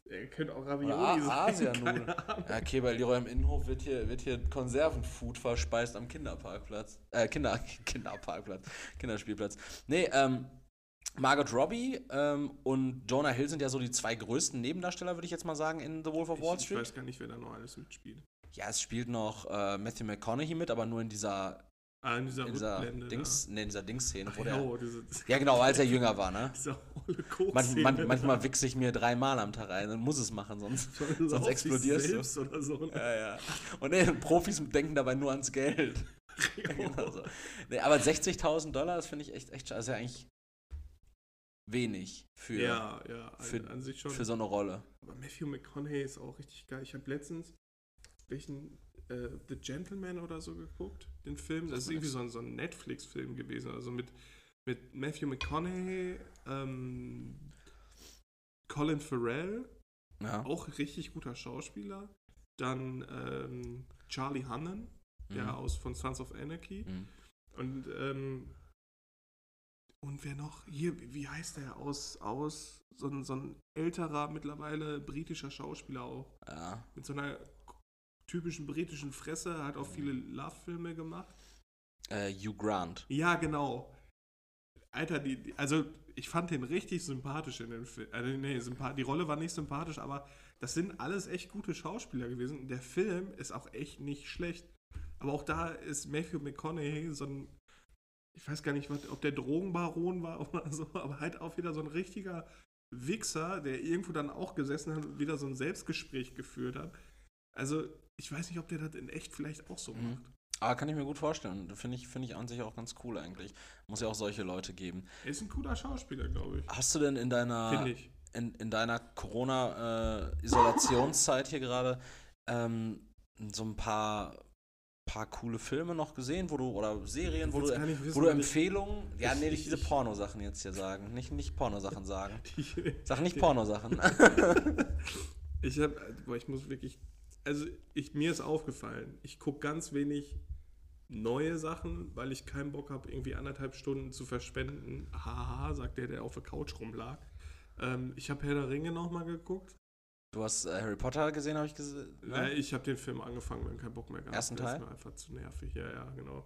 Er könnte auch Ravioli A- sein. Asianudeln. Ja, okay, bei Leroy im Innenhof wird hier, wird hier Konservenfood verspeist am Kinderparkplatz. Äh, Kinder, Kinderparkplatz. Kinderspielplatz. Nee, ähm, Margot Robbie ähm, und Jonah Hill sind ja so die zwei größten Nebendarsteller, würde ich jetzt mal sagen, in The Wolf of Wall Ich, ich Street. weiß gar nicht, wer da noch alles mitspielt. Ja, es spielt noch äh, Matthew McConaughey mit, aber nur in dieser, Ah, in dieser in dieser. Dings, nee, in dieser Dings-Szene. wo der- jo, diese, Ja, genau, als er jünger war, ne? diese Man, man, manchmal wichse ich mir dreimal am Tag rein und muss es machen, sonst, sonst explodierst du. Oder so, ne? Ja, ja. Und nee, Profis denken dabei nur ans Geld. genau so. nee, aber 60.000 Dollar, das finde ich echt, echt ist ja eigentlich wenig für, ja, ja, an, für- an für so eine Rolle. Aber Matthew McConaughey ist auch richtig geil. Ich habe letztens welchen äh, The Gentleman oder so geguckt, den Film. Das ist irgendwie so ein, so ein Netflix-Film gewesen. Also mit, mit Matthew McConaughey, ähm, Colin Farrell, Ja. auch richtig guter Schauspieler. Dann ähm, Charlie Hunnam, der Mhm. aus von Sons of Anarchy. Mhm. Und, ähm, und wer noch? Hier, wie- heißt der aus, aus so ein, so ein älterer, mittlerweile britischer Schauspieler auch. Ja. Mit so einer typischen britischen Fresse, hat auch viele Love-Filme gemacht. Äh, Hugh Grant. Ja, genau. Alter, die, die, also ich fand den richtig sympathisch in dem Film. Also, nee, sympath die Rolle war nicht sympathisch, aber das sind alles echt gute Schauspieler gewesen. Der Film ist auch echt nicht schlecht. Aber auch da ist Matthew McConaughey so ein, ich weiß gar nicht, was, ob der Drogenbaron war oder so, aber halt auch wieder so ein richtiger Wichser, der irgendwo dann auch gesessen hat und wieder so ein Selbstgespräch geführt hat. Also, ich weiß nicht, ob der das in echt vielleicht auch so Mhm. macht. Aber kann ich mir gut vorstellen. Finde ich, find ich an sich auch ganz cool eigentlich. Muss ja auch solche Leute geben. Er ist ein cooler Schauspieler, glaube ich. Hast du denn in deiner, in, in deiner Corona-Isolationszeit hier gerade ähm, so ein paar, paar coole Filme noch gesehen, wo du, oder Serien, wo du, wissen, wo du weil ich- Empfehlungen, ja, nee, nicht diese Pornosachen jetzt hier sagen. Nicht, nicht Pornosachen sagen. Sag nicht Pornosachen. ich habe, ich muss wirklich, also ich, mir ist aufgefallen, ich gucke ganz wenig neue Sachen, weil ich keinen Bock habe, irgendwie anderthalb Stunden zu verschwenden. Haha, sagt der, der auf der Couch rumlag. Ähm, ich habe Herr der Ringe nochmal geguckt. Du hast äh, Harry Potter gesehen, habe ich gesehen. Äh, ich habe den Film angefangen, wenn keinen Bock mehr gehabt. Ersten Teil? ist mir einfach zu nervig, ja, ja, genau.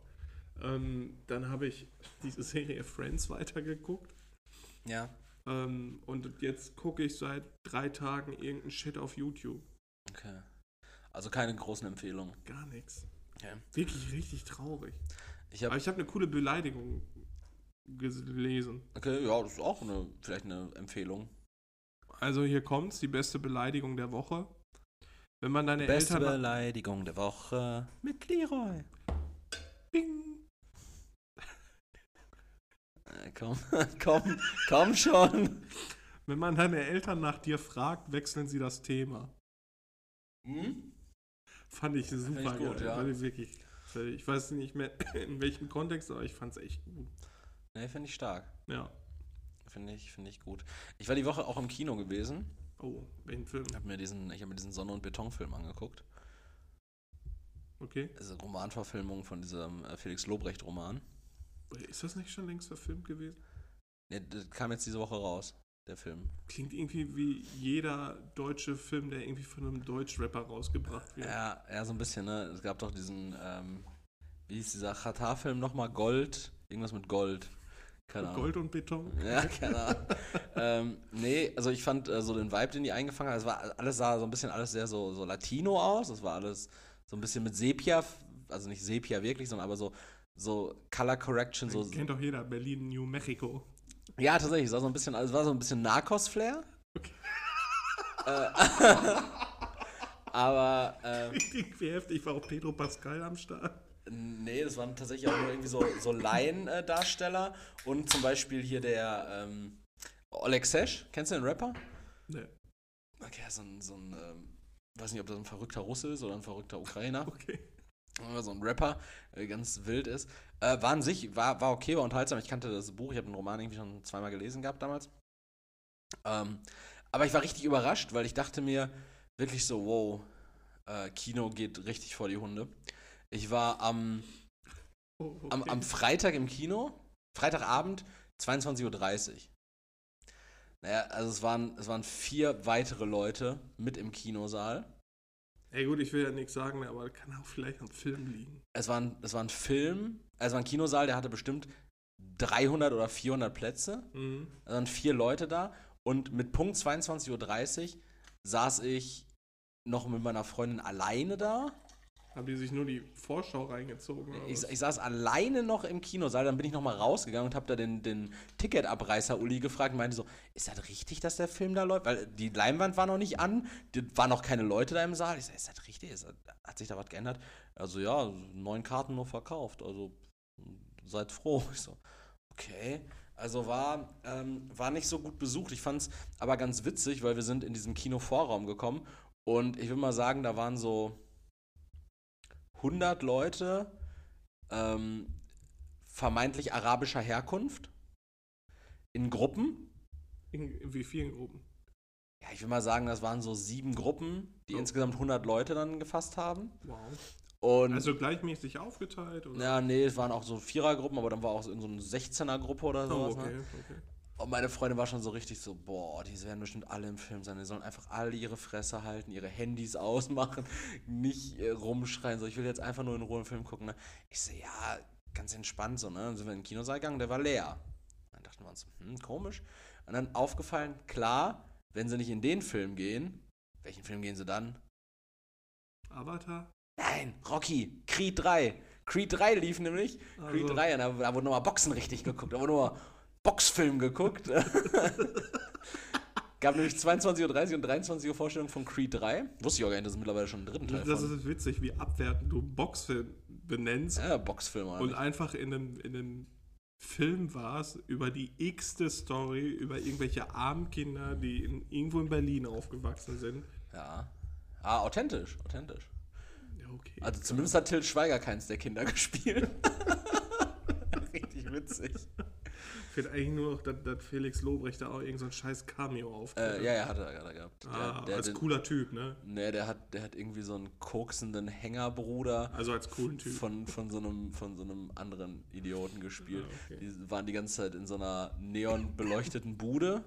Ähm, dann habe ich diese Serie Friends weitergeguckt. Ja. Ähm, und jetzt gucke ich seit drei Tagen irgendeinen Shit auf YouTube. Okay. Also keine großen Empfehlungen. Gar nichts. Okay. Wirklich richtig traurig. Ich habe Aber ich habe eine coole Beleidigung gelesen. Okay, ja, das ist auch eine, vielleicht eine Empfehlung. Also hier kommt's, die beste Beleidigung der Woche. Wenn man deine Beste Eltern... Beleidigung der Woche mit Leroy. Bing. Äh, komm, komm, komm schon. Wenn man deine Eltern nach dir fragt, wechseln sie das Thema. Hm? Fand ich super ich gut, geil. ja. Fand ich wirklich. Ich weiß nicht mehr in welchem Kontext, aber ich fand's echt gut. Nee, finde ich stark. Ja. Finde ich, finde ich gut. Ich war die Woche auch im Kino gewesen. Oh, welchen Film? Hab mir diesen, ich habe mir diesen Sonne- und Betonfilm angeguckt. Okay. Eine Romanverfilmung von diesem äh, Felix Lobrecht-Roman. Ist das nicht schon längst verfilmt gewesen? Nee, das kam jetzt diese Woche raus, der Film. Klingt irgendwie wie jeder deutsche Film, der irgendwie von einem Deutsch-Rapper rausgebracht wird. Ja, ja, so ein bisschen, ne? Es gab doch diesen, ähm, wie hieß dieser Qatar-Film nochmal? Gold? Irgendwas mit Gold. Keine. Gold und Beton. Ja, keine Ahnung. ähm, nee, also ich fand äh, so den Vibe, den die eingefangen haben, es war alles sah so ein bisschen alles sehr so, so Latino aus. Es war alles so ein bisschen mit Sepia, also nicht Sepia wirklich, sondern aber so, so Color Correction, so. Kennt doch jeder, Berlin, New Mexico. Ja, tatsächlich, es war so ein bisschen, also es war so ein bisschen Narcos-Flair. Okay. Äh, aber äh, Richtig wie heftig war auch Pedro Pascal am Start. Nee, das waren tatsächlich auch nur irgendwie so, so Laiendarsteller. Und zum Beispiel hier der ähm, Oleg Sesh, kennst du den Rapper? Ne, Okay, so ein, so ein ähm, weiß nicht, ob das ein verrückter Russe ist oder ein verrückter Ukrainer. okay. So ein Rapper, äh, ganz wild ist. Äh, war an sich, war, war okay, war unterhaltsam. Ich kannte das Buch, ich habe den Roman irgendwie schon zweimal gelesen gehabt damals. Ähm, aber ich war richtig überrascht, weil ich dachte mir wirklich so, wow, äh, Kino geht richtig vor die Hunde. Ich war am, Oh, okay. am, am Freitag im Kino, Freitagabend, 22.30 Uhr. Naja, also es waren, es waren vier weitere Leute mit im Kinosaal. Ey gut, ich will ja nichts sagen, aber kann auch vielleicht am Film liegen. Es war ein, es war ein Film, also es war ein Kinosaal, der hatte bestimmt 300 oder 400 Plätze. Mhm. Da waren vier Leute da und mit Punkt 22.30 Uhr saß ich noch mit meiner Freundin alleine da. Haben die sich nur die Vorschau reingezogen? Ich, ich saß alleine noch im Kinosaal, dann bin ich noch mal rausgegangen und habe da den, den Ticketabreißer Uli gefragt und meinte so, ist das richtig, dass der Film da läuft? Weil die Leinwand war noch nicht an, die, waren noch keine Leute da im Saal. Ich so, ist das richtig? Ist das, hat sich da was geändert? Also ja, neun Karten nur verkauft, also seid froh. Ich so, okay. Also war, ähm, war nicht so gut besucht. Ich fand es aber ganz witzig, weil wir sind in diesen Kinovorraum gekommen und ich will mal sagen, da waren so 100 Leute ähm, vermeintlich arabischer Herkunft in Gruppen. In, wie vielen Gruppen? Ja, ich will mal sagen, das waren so sieben Gruppen, die Oh. insgesamt 100 Leute dann gefasst haben. Wow. Und Also gleichmäßig aufgeteilt? Oder? ja, nee, es waren auch so Vierergruppen, aber dann war auch so in so eine 16er-Gruppe oder Oh, sowas. okay, Ne? okay. Und meine Freundin war schon so richtig so, boah, die werden bestimmt alle im Film sein. Die sollen einfach alle ihre Fresse halten, ihre Handys ausmachen, nicht äh, rumschreien. So, ich will jetzt einfach nur in Ruhe einen Film gucken. Ne? Ich so, ja, ganz entspannt so, ne? Dann sind wir in den Kinosaal gegangen, der war leer. Dann dachten wir uns, hm, komisch. Und dann aufgefallen, klar, wenn sie nicht in den Film gehen, welchen Film gehen sie dann? Avatar? Nein, Rocky, Creed 3. Creed 3 lief nämlich. Creed Also- 3, und da, da wurde nochmal Boxen richtig geguckt. Da wurde nochmal Boxfilm geguckt. Gab nämlich 22.30 Uhr und 23 Uhr Vorstellung von Creed 3. Wusste ich auch gar nicht, dass es mittlerweile schon einen dritten Teil Das von. ist witzig, wie abwertend du Boxfilm benennst Ja, Boxfilm und eigentlich. einfach in einem, in einem Film warst über die x-te Story, über irgendwelche armen Kinder, die in, irgendwo in Berlin aufgewachsen sind. Ja. Ah, authentisch, authentisch. Ja, okay. Also zumindest hat Till Schweiger keins der Kinder gespielt. Richtig witzig. Fehlt eigentlich nur noch, dass, dass Felix Lobrecht da auch irgendein so scheiß Cameo auftritt. Äh, ja, ja, hat er, hat er gehabt. Der, ah, der, als den- cooler Typ, ne? Nee, der hat, der hat irgendwie so einen koksenden Hängerbruder Also als coolen Typ. von, von, so einem, von so einem anderen Idioten gespielt. Ah, okay. Die waren die ganze Zeit in so einer neon beleuchteten Bude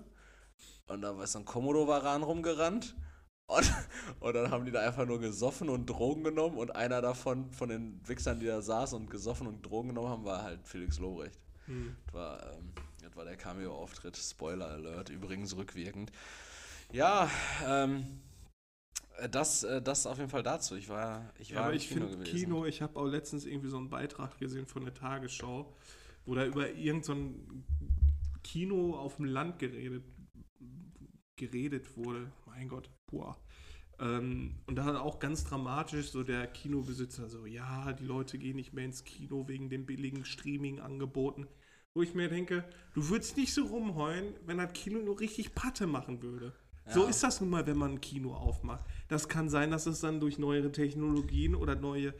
und da war so ein Komodo-Varan rumgerannt. Und, und dann haben die da einfach nur gesoffen und Drogen genommen und einer davon, von den Wichsern, die da saß und gesoffen und Drogen genommen haben, war halt Felix Lobrecht. Hm. Das war, ähm, das war der Cameo-Auftritt. Spoiler Alert, übrigens rückwirkend. Ja, ähm, äh, das, äh, das auf jeden Fall dazu. Ich war, ich Ja, war aber im ich finde Kino, ich habe auch letztens irgendwie so einen Beitrag gesehen von der Tagesschau, wo da über irgendein so Kino auf dem Land geredet, geredet wurde. Mein Gott, boah. Ähm, und da hat auch ganz dramatisch so der Kinobesitzer so, ja, die Leute gehen nicht mehr ins Kino wegen den billigen Streaming-Angeboten. Wo ich mir denke, du würdest nicht so rumheulen, wenn das Kino nur richtig Patte machen würde. So Ja. ist das nun mal, wenn man ein Kino aufmacht. Das kann sein, dass es dann durch neuere Technologien oder neue,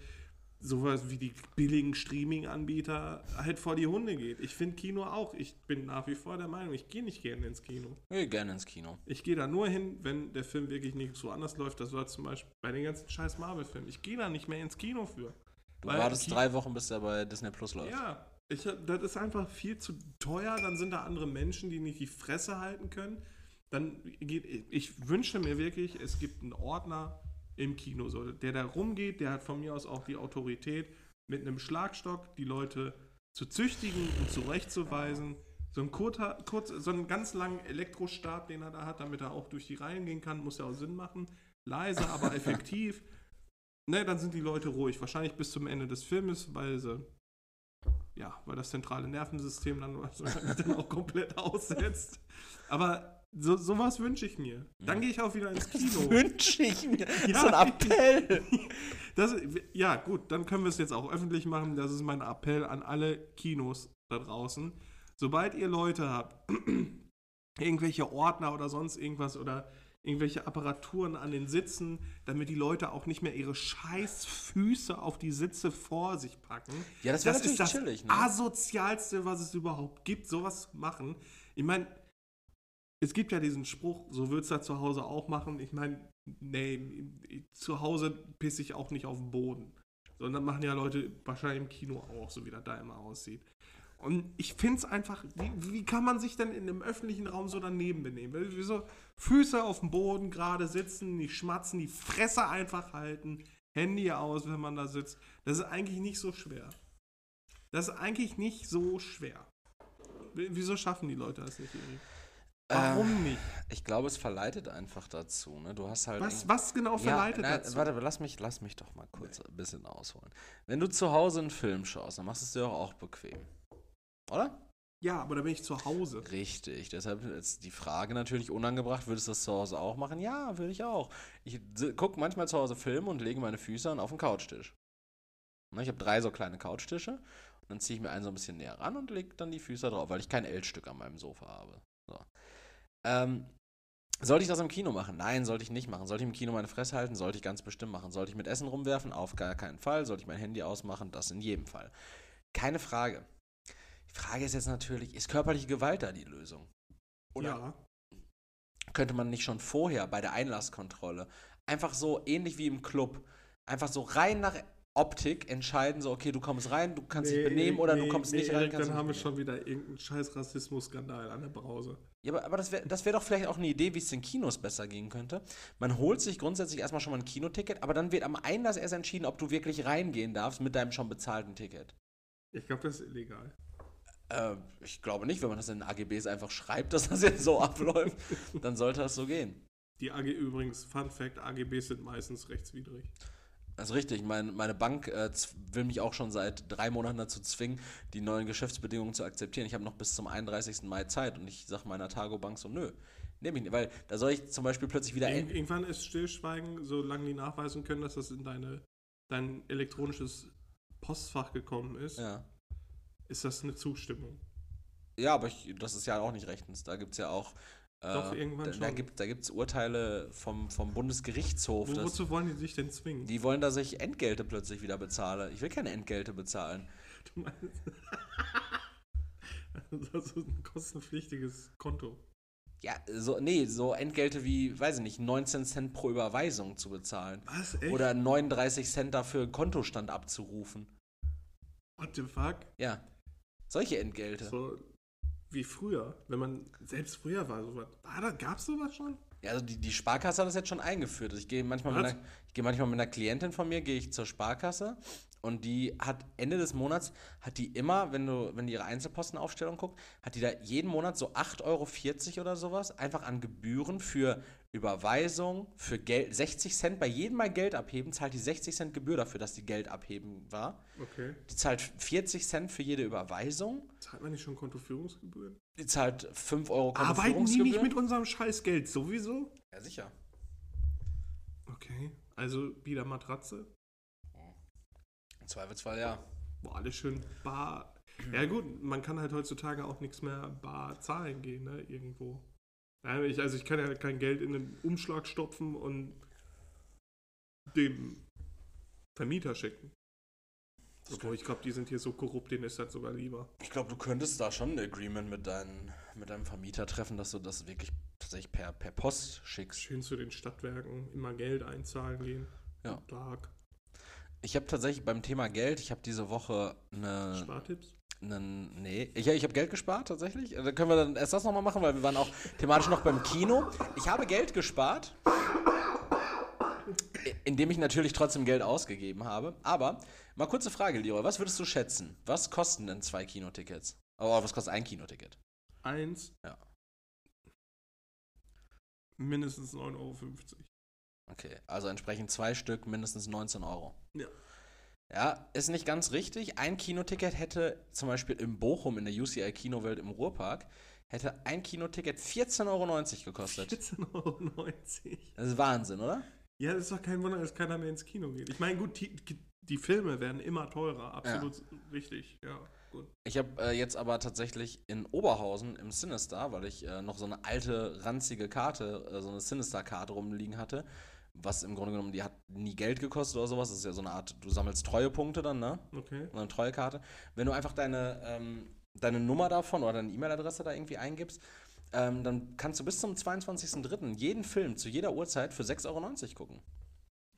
sowas wie die billigen Streaming-Anbieter halt vor die Hunde geht. Ich finde Kino auch. Ich bin nach wie vor der Meinung, ich gehe nicht gerne ins Kino. Ich gehe gerne ins Kino. Ich gehe da nur hin, wenn der Film wirklich nicht so anders läuft. Das war zum Beispiel bei den ganzen scheiß Marvel-Filmen. Ich gehe da nicht mehr ins Kino für. Du Weil wartest Ki- drei Wochen, bis der bei Disney Plus läuft. Ja, ich, das ist einfach viel zu teuer. Dann sind da andere Menschen, die nicht die Fresse halten können. Dann geht, ich wünsche mir wirklich, es gibt einen Ordner im Kino, so, der da rumgeht, der hat von mir aus auch die Autorität, mit einem Schlagstock die Leute zu züchtigen und zurechtzuweisen. So ein kurzer, kurz, so einen ganz langen Elektrostab, den er da hat, damit er auch durch die Reihen gehen kann, muss ja auch Sinn machen. Leise, aber effektiv. Ne, dann sind die Leute ruhig. Wahrscheinlich bis zum Ende des Filmes, weil sie ja, weil das zentrale Nervensystem dann wahrscheinlich dann auch komplett aussetzt. Aber so, sowas wünsche ich mir. Dann gehe ich auch wieder ins Kino. Wünsche ich mir. Ja. So ein Appell. Das, ja, gut, dann können wir es jetzt auch öffentlich machen. Das ist mein Appell an alle Kinos da draußen. Sobald ihr Leute habt, irgendwelche Ordner oder sonst irgendwas oder irgendwelche Apparaturen an den Sitzen, damit die Leute auch nicht mehr ihre scheiß Füße auf die Sitze vor sich packen. Ja, das wäre ist das chillig, ne? asozialste, was es überhaupt gibt, sowas zu machen. Ich meine, es gibt ja diesen Spruch, so würdest du das zu Hause auch machen. Ich meine, nee, zu Hause pisse ich auch nicht auf den Boden. Sondern machen ja Leute wahrscheinlich im Kino auch, so wie das da immer aussieht. Und ich finde es einfach, wie, wie kann man sich denn in einem öffentlichen Raum so daneben benehmen? Wieso Füße auf dem Boden gerade sitzen, nicht schmatzen, die Fresse einfach halten, Handy aus, wenn man da sitzt. Das ist eigentlich nicht so schwer. Das ist eigentlich nicht so schwer. Wieso schaffen die Leute das nicht? Erik? Warum Äh, nicht? Ich glaube, es verleitet einfach dazu. Ne? Du hast halt. Was, was genau verleitet ja, nein, dazu? Warte, lass mich, lass mich doch mal kurz ein bisschen ausholen. Wenn du zu Hause einen Film schaust, dann machst du es dir auch bequem. Oder? Ja, aber da bin ich zu Hause. Richtig. Deshalb ist die Frage natürlich unangebracht, würdest du das zu Hause auch machen? Ja, würde ich auch. Ich gucke manchmal zu Hause Filme und lege meine Füße dann auf den Couchtisch. Ne, Ich habe drei so kleine Couchtische und dann ziehe ich mir einen so ein bisschen näher ran und lege dann die Füße drauf, weil ich kein L-Stück an meinem Sofa habe. So. Ähm, sollte ich das im Kino machen? Nein, sollte ich nicht machen. Sollte ich im Kino meine Fresse halten? Sollte ich ganz bestimmt machen. Sollte ich mit Essen rumwerfen? Auf gar keinen Fall. Sollte ich mein Handy ausmachen? Das in jedem Fall. Keine Frage. Die Frage ist jetzt natürlich, ist körperliche Gewalt da die Lösung? Oder Ja. könnte man nicht schon vorher bei der Einlasskontrolle einfach so ähnlich wie im Club einfach so rein nach Optik entscheiden, so okay, du kommst rein, du kannst dich benehmen oder du kommst nicht rein. Erik, kannst dann haben wir schon wieder irgendeinen scheiß Rassismus-Skandal an der Brause. Ja, aber, aber das wäre das wär doch vielleicht auch eine Idee, wie es den Kinos besser gehen könnte. Man holt sich grundsätzlich erstmal schon mal ein Kinoticket, aber dann wird am Einlass erst entschieden, ob du wirklich reingehen darfst mit deinem schon bezahlten Ticket. Ich glaube, das ist illegal. Äh, ich glaube nicht, wenn man das in den AGBs einfach schreibt, dass das jetzt so abläuft, dann sollte das so gehen. Die AG übrigens, Fun Fact, AGBs sind meistens rechtswidrig. Das ist richtig. Mein, meine Bank äh, will mich auch schon seit drei Monaten dazu zwingen, die neuen Geschäftsbedingungen zu akzeptieren. Ich habe noch bis zum 31. Mai Zeit und ich sage meiner Targo-Bank so, nö, nehme ich nicht. Weil da soll ich zum Beispiel plötzlich wieder... Ir irgendwann ist Stillschweigen, solange die nachweisen können, dass das in deine, dein elektronisches Postfach gekommen ist, Ja. ist das eine Zustimmung. Ja, aber ich, das ist ja auch nicht rechtens. Da gibt es ja auch. Äh, Doch, irgendwann da, da schon. gibt es Urteile vom, vom Bundesgerichtshof. Wo, wozu wollen die sich denn zwingen? die wollen, dass ich Entgelte plötzlich wieder bezahle. Ich will keine Entgelte bezahlen. Du meinst, das ist ein kostenpflichtiges Konto. Ja, so, nee, so Entgelte wie, weiß ich nicht, 19 Cent pro Überweisung zu bezahlen. Was, echt? Oder 39 Cent dafür Kontostand abzurufen. What the fuck? Ja. Solche Entgelte. So wie früher, wenn man selbst früher war, sowas. War da, gab's sowas schon? Ja, also die, die Sparkasse hat das jetzt schon eingeführt. Also ich gehe manchmal, mit Was? einer, ich gehe manchmal mit einer Klientin von mir, gehe ich zur Sparkasse und die hat Ende des Monats, hat die immer, wenn du, wenn die ihre Einzelpostenaufstellung guckt, hat die da jeden Monat so 8,40 Euro oder sowas einfach an Gebühren für Überweisung, für Geld, 60 Cent, bei jedem Mal Geld abheben, zahlt die 60 Cent Gebühr dafür, dass die Geld abheben war. Okay. Die zahlt 40 Cent für jede Überweisung. Zahlt man nicht schon Kontoführungsgebühren? Die zahlt 5 Euro Arbeiten die Kontoführungsgebühr. nicht mit unserem scheiß Geld sowieso? Ja, sicher. Okay. Also wieder Matratze? Im Zweifelsfall ja. Boah, alles schön bar. Ja gut, man kann halt heutzutage auch nichts mehr bar zahlen gehen, ne? Irgendwo. Ja, ich, also ich kann ja kein Geld in einen Umschlag stopfen und dem Vermieter schicken. Obwohl, ich glaube, die sind hier so korrupt, denen ist das sogar lieber. Ich glaube, du könntest da schon ein Agreement mit, deinen, mit deinem Vermieter treffen, dass du das wirklich tatsächlich per, per Post schickst. Schön zu den Stadtwerken, immer Geld einzahlen gehen. Ja. Tag. Ich habe tatsächlich beim Thema Geld, ich habe diese Woche eine, Spartipps? Einen, nee, ich, ich habe Geld gespart tatsächlich. Da können wir dann erst das nochmal machen, weil wir waren auch thematisch noch beim Kino. Ich habe Geld gespart, indem ich natürlich trotzdem Geld ausgegeben habe. Aber mal kurze Frage, Leroy, was würdest du schätzen? Was kosten denn zwei Kinotickets? Oh, was kostet ein Kinoticket? Eins. Ja. Mindestens 9,50 Euro. Okay, also entsprechend zwei Stück, mindestens 19 Euro. Ja. Ja, ist nicht ganz richtig. Ein Kinoticket hätte zum Beispiel in Bochum in der UCI Kinowelt im Ruhrpark, hätte ein Kinoticket 14,90 Euro gekostet. 14,90 Euro. Das ist Wahnsinn, oder? Ja, das ist doch kein Wunder, dass keiner mehr ins Kino geht. Ich meine, gut, die, die Filme werden immer teurer, absolut richtig. Ja, gut. Ich habe äh, jetzt aber tatsächlich in Oberhausen im Sinister, weil ich äh, noch so eine alte, ranzige Karte, äh, so eine Sinister-Karte rumliegen hatte, was im Grunde genommen, die hat nie Geld gekostet oder sowas. Das ist ja so eine Art, du sammelst Treuepunkte dann, ne? Okay. eine Treuekarte. Wenn du einfach deine, ähm, deine Nummer davon oder deine E-Mail-Adresse da irgendwie eingibst, ähm, dann kannst du bis zum 22.03. jeden Film zu jeder Uhrzeit für 6,90 Euro gucken.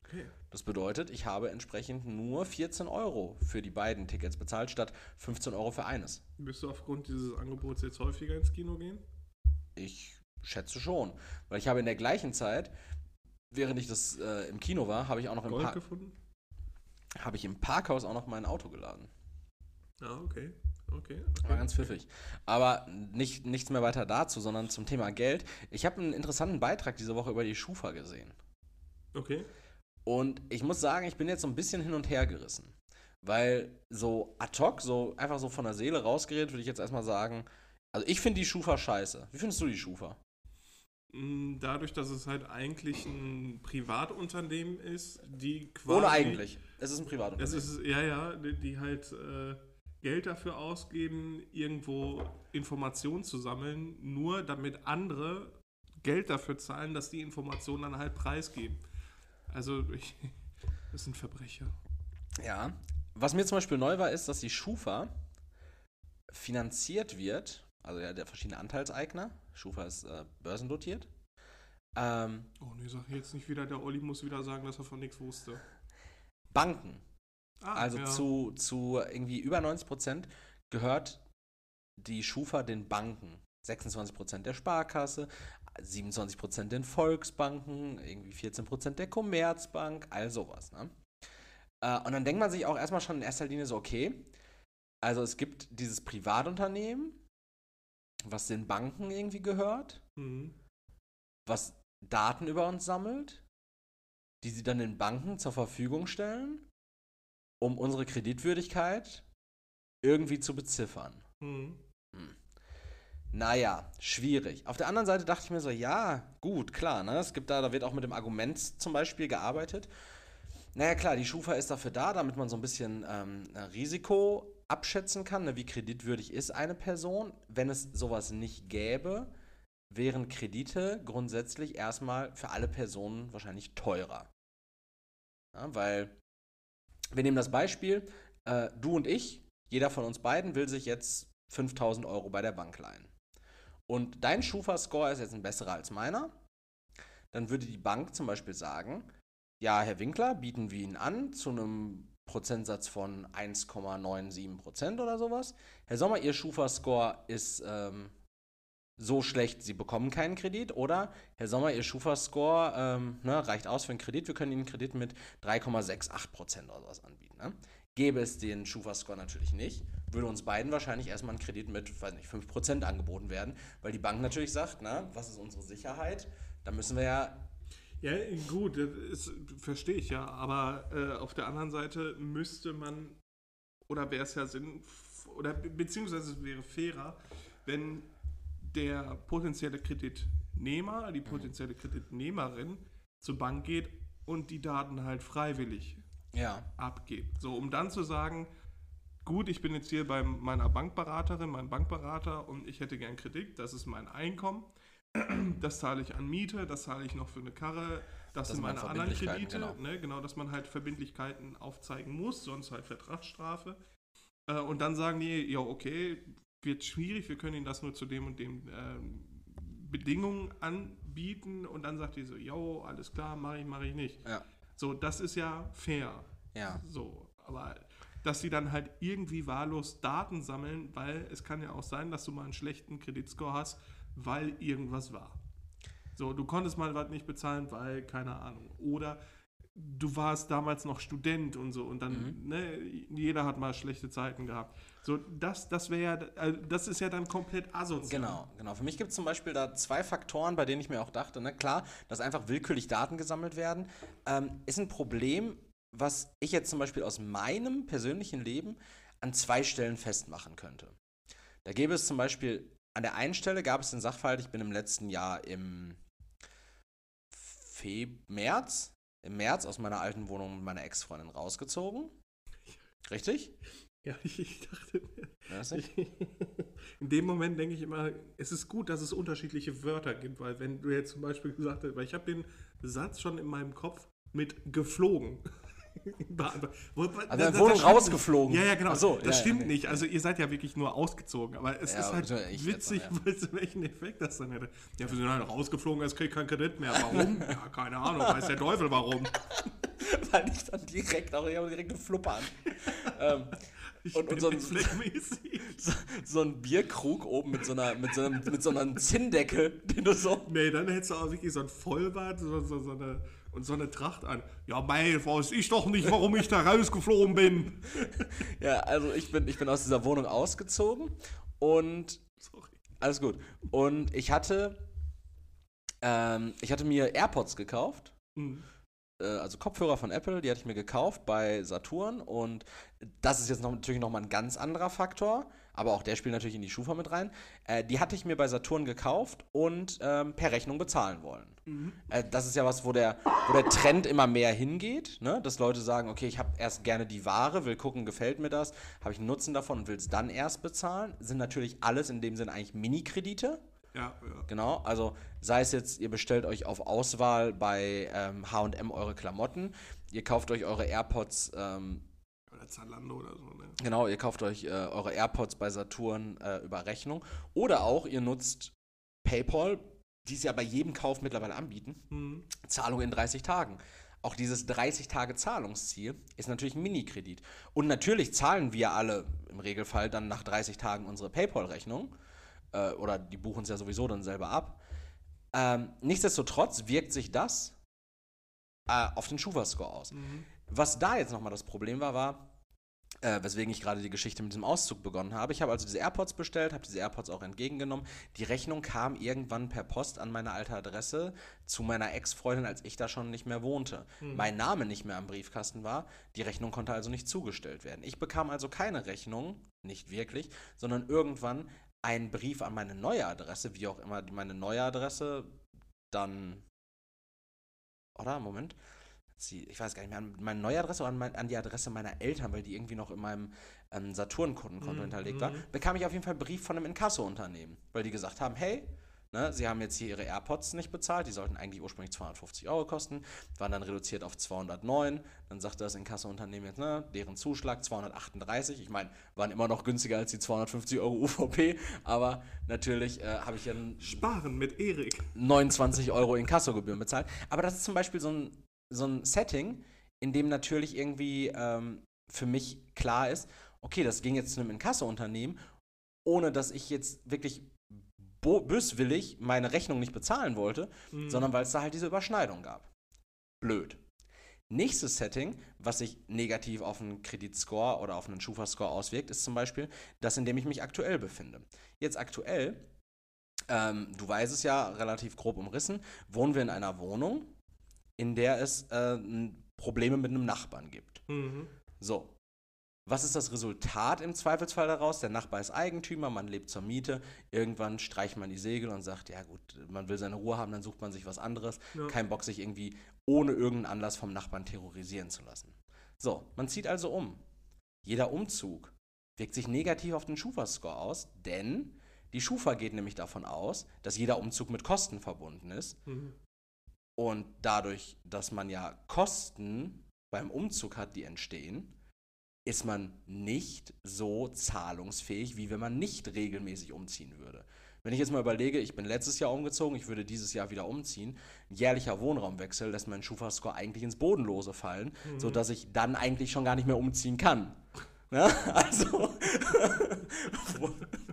Okay. Das bedeutet, ich habe entsprechend nur 14 Euro für die beiden Tickets bezahlt, statt 15 Euro für eines. Wirst du aufgrund dieses Angebots jetzt häufiger ins Kino gehen? Ich schätze schon. Weil ich habe in der gleichen Zeit, während ich das äh, im Kino war, habe ich auch noch im, Gold Par gefunden? habe ich im Parkhaus auch noch mein Auto geladen. Ja, okay. Okay. War okay. ganz pfiffig. Aber nicht, nichts mehr weiter dazu, sondern zum Thema Geld. Ich habe einen interessanten Beitrag diese Woche über die Schufa gesehen. Okay. Und ich muss sagen, ich bin jetzt so ein bisschen hin und her gerissen. Weil so ad hoc, so einfach so von der Seele rausgeredet, würde ich jetzt erstmal sagen, also ich finde die Schufa scheiße. Wie findest du die Schufa? Mm, Dadurch, dass es halt eigentlich ein Privatunternehmen ist, die quasi. Ohne eigentlich. Es ist ein Es Privatunternehmen. ist, ja, ja, die, die halt äh, Geld dafür ausgeben, irgendwo Informationen zu sammeln, nur damit andere Geld dafür zahlen, dass die Informationen dann halt preisgeben. Also, ich, das sind Verbrecher. Ja. Was mir zum Beispiel neu war, ist, dass die Schufa finanziert wird, also ja, der verschiedene Anteilseigner. Schufa ist äh, börsendotiert. Ähm, Oh nee, sag jetzt nicht wieder, der Olli muss wieder sagen, dass er von nichts wusste. Banken. Ah, Also ja. zu, zu irgendwie über 90 Prozent gehört die Schufa den Banken. 26 Prozent der Sparkasse, 27 Prozent den Volksbanken, irgendwie 14 Prozent der Commerzbank, all sowas. Ne? Äh, und dann denkt man sich auch erstmal schon in erster Linie so, okay, also es gibt dieses Privatunternehmen, was den Banken irgendwie gehört, Mhm. was Daten über uns sammelt, die sie dann den Banken zur Verfügung stellen, um unsere Kreditwürdigkeit irgendwie zu beziffern. Mhm. Naja, schwierig. Auf der anderen Seite dachte ich mir so, ja, gut, klar, ne? Es gibt da, da wird auch mit dem Argument zum Beispiel gearbeitet. Naja, klar, die Schufa ist dafür da, damit man so ein bisschen ähm, Risiko abschätzen kann, ne, wie kreditwürdig ist eine Person. Wenn es sowas nicht gäbe, wären Kredite grundsätzlich erstmal für alle Personen wahrscheinlich teurer. Ja, weil, wir nehmen das Beispiel, äh, du und ich, jeder von uns beiden will sich jetzt 5000 Euro bei der Bank leihen. Und dein Schufa-Score ist jetzt ein besserer als meiner. Dann würde die Bank zum Beispiel sagen, ja, Herr Winkler, bieten wir Ihnen an zu einem Prozentsatz von 1,97% oder sowas. Herr Sommer, Ihr Schufa-Score ist ähm, so schlecht, Sie bekommen keinen Kredit. Oder, Herr Sommer, Ihr Schufa-Score ähm, ne, reicht aus für einen Kredit. Wir können Ihnen einen Kredit mit 3,68% oder sowas anbieten. Ne? Gäbe es den Schufa-Score natürlich nicht, würde uns beiden wahrscheinlich erstmal ein Kredit mit, weiß nicht, 5% angeboten werden, weil die Bank natürlich sagt, na, was ist unsere Sicherheit? Da müssen wir ja ja, gut, das verstehe ich ja. Aber äh, auf der anderen Seite müsste man, oder wäre es ja Sinn, oder beziehungsweise es wäre fairer, wenn der potenzielle Kreditnehmer, die potenzielle Kreditnehmerin zur Bank geht und die Daten halt freiwillig ja. abgibt. So, um dann zu sagen, gut, ich bin jetzt hier bei meiner Bankberaterin, meinem Bankberater und ich hätte gern Kredit, das ist mein Einkommen das zahle ich an Miete, das zahle ich noch für eine Karre, das, sind meine anderen Kredite. Genau. Ne, genau, dass man halt Verbindlichkeiten aufzeigen muss, sonst halt Vertragsstrafe. Äh, und dann sagen die, ja, okay, wird schwierig, wir können Ihnen das nur zu dem und dem ähm, Bedingungen anbieten. Und dann sagt die so, jo, alles klar, mache ich, mache ich nicht. Ja. So, das ist ja fair. Ja. So, aber dass sie dann halt irgendwie wahllos Daten sammeln, weil es kann ja auch sein, dass du mal einen schlechten Kreditscore hast weil irgendwas war. So, du konntest mal was nicht bezahlen, weil, keine Ahnung. Oder du warst damals noch Student und so und dann, mhm. ne, jeder hat mal schlechte Zeiten gehabt. So, das, das wäre ja, also das ist ja dann komplett asozial. Genau, genau. Für mich gibt es zum Beispiel da zwei Faktoren, bei denen ich mir auch dachte, ne, klar, dass einfach willkürlich Daten gesammelt werden, ähm, ist ein Problem, was ich jetzt zum Beispiel aus meinem persönlichen Leben an zwei Stellen festmachen könnte. Da gäbe es zum Beispiel an der einen Stelle gab es den Sachverhalt, ich bin im letzten Jahr im Feb März, im März aus meiner alten Wohnung mit meiner Ex-Freundin rausgezogen. Richtig? Ja, ich, ich dachte. Ich, in dem Moment denke ich immer, es ist gut, dass es unterschiedliche Wörter gibt, weil wenn du jetzt zum Beispiel gesagt hast, weil ich habe den Satz schon in meinem Kopf mit geflogen. Also deine Wohnung rausgeflogen. Ja, ja, genau. So, das ja, stimmt ja, nicht. Also ihr seid ja wirklich nur ausgezogen. Aber es ja, ist halt witzig, jetzt, welchen Effekt das dann hätte. Ja, wir sind halt rausgeflogen, jetzt kriegt kein Kredit mehr. Warum? ja, keine Ahnung. Weiß der Teufel warum. Weil ich dann direkt auch, ich habe direkt gefluppert. ähm, und, und so, ein, so, so, ein Bierkrug oben mit so einer, mit so einem, mit so einer Zinndecke, den du so. Nee, dann hättest du auch wirklich so ein Vollbad, so, so, so eine und so eine Tracht an. Ja, mei, weiß ich doch nicht, warum ich da rausgeflogen bin. ja, also ich bin, ich bin aus dieser Wohnung ausgezogen und. Sorry. Alles gut. Und ich hatte. Ähm, ich hatte mir AirPods gekauft. Mhm also Kopfhörer von Apple, die hatte ich mir gekauft bei Saturn und das ist jetzt noch, natürlich nochmal ein ganz anderer Faktor aber auch der spielt natürlich in die Schufa mit rein. Äh, die hatte ich mir bei Saturn gekauft und ähm, per Rechnung bezahlen wollen. Mhm. Äh, das ist ja was, wo der, wo der Trend immer mehr hingeht, ne? dass Leute sagen, okay, ich habe erst gerne die Ware, will gucken, gefällt mir das, habe ich einen Nutzen davon und will es dann erst bezahlen. Sind natürlich alles in dem Sinn eigentlich Mini-Kredite. Ja, ja. Genau, also sei es jetzt, ihr bestellt euch auf Auswahl bei ähm, HM eure Klamotten, ihr kauft euch eure AirPods ähm, Zalando oder so. Ne? Genau, ihr kauft euch äh, eure AirPods bei Saturn äh, über Rechnung. Oder auch, ihr nutzt PayPal, die es ja bei jedem Kauf mittlerweile anbieten. Mhm. Zahlung in 30 Tagen. Auch dieses 30 Tage Zahlungsziel ist natürlich ein Mini-Kredit. Und natürlich zahlen wir alle im Regelfall dann nach 30 Tagen unsere PayPal-Rechnung. Äh, oder die buchen es ja sowieso dann selber ab. Ähm, nichtsdestotrotz wirkt sich das äh, auf den Schufa-Score aus. Mhm. Was da jetzt nochmal das Problem war, war, äh, weswegen ich gerade die Geschichte mit diesem Auszug begonnen habe. Ich habe also diese AirPods bestellt, habe diese AirPods auch entgegengenommen. Die Rechnung kam irgendwann per Post an meine alte Adresse zu meiner Ex-Freundin, als ich da schon nicht mehr wohnte. Mhm. Mein Name nicht mehr am Briefkasten war. Die Rechnung konnte also nicht zugestellt werden. Ich bekam also keine Rechnung, nicht wirklich, sondern irgendwann einen Brief an meine neue Adresse, wie auch immer meine neue Adresse dann. Oder? Moment. Ich weiß gar nicht mehr, an meine neue Adresse oder an, mein, an, die Adresse meiner Eltern, weil die irgendwie noch in meinem ähm, Saturn-Kundenkonto mhm. hinterlegt war, bekam ich auf jeden Fall einen Brief von einem Inkasso-Unternehmen, weil die gesagt haben, hey, Ne, sie haben jetzt hier ihre AirPods nicht bezahlt, die sollten eigentlich ursprünglich 250 Euro kosten, waren dann reduziert auf 209. Dann sagte das Inkassounternehmen jetzt, ne, deren Zuschlag 238. Ich meine, waren immer noch günstiger als die 250 Euro UVP, aber natürlich äh, habe ich ja Sparen mit Erik. 29 Euro Inkassogebühren bezahlt. Aber das ist zum Beispiel so ein, so ein Setting, in dem natürlich irgendwie ähm, für mich klar ist, okay, das ging jetzt zu einem Inkassounternehmen, ohne dass ich jetzt wirklich böswillig meine Rechnung nicht bezahlen wollte, mhm. sondern weil es da halt diese Überschneidung gab. Blöd. Nächstes Setting, was sich negativ auf einen Kreditscore oder auf einen Schufa-Score auswirkt, ist zum Beispiel das, in dem ich mich aktuell befinde. Jetzt aktuell, ähm, du weißt es ja, relativ grob umrissen, wohnen wir in einer Wohnung, in der es äh, Probleme mit einem Nachbarn gibt. Mhm. So, was ist das Resultat im Zweifelsfall daraus? Der Nachbar ist Eigentümer, man lebt zur Miete. Irgendwann streicht man die Segel und sagt, ja gut, man will seine Ruhe haben, dann sucht man sich was anderes. Ja. Kein Bock, sich irgendwie ohne irgendeinen Anlass vom Nachbarn terrorisieren zu lassen. So, man zieht also um. Jeder Umzug wirkt sich negativ auf den Schufa-Score aus, denn die Schufa geht nämlich davon aus, dass jeder Umzug mit Kosten verbunden ist. Mhm. Und dadurch, dass man ja Kosten beim Umzug hat, die entstehen, ist man nicht so zahlungsfähig, wie wenn man nicht regelmäßig umziehen würde. Wenn ich jetzt mal überlege, ich bin letztes Jahr umgezogen, ich würde dieses Jahr wieder umziehen, jährlicher Wohnraumwechsel lässt meinen Schufa-Score eigentlich ins Bodenlose fallen, mhm. sodass ich dann eigentlich schon gar nicht mehr umziehen kann. Ja, also,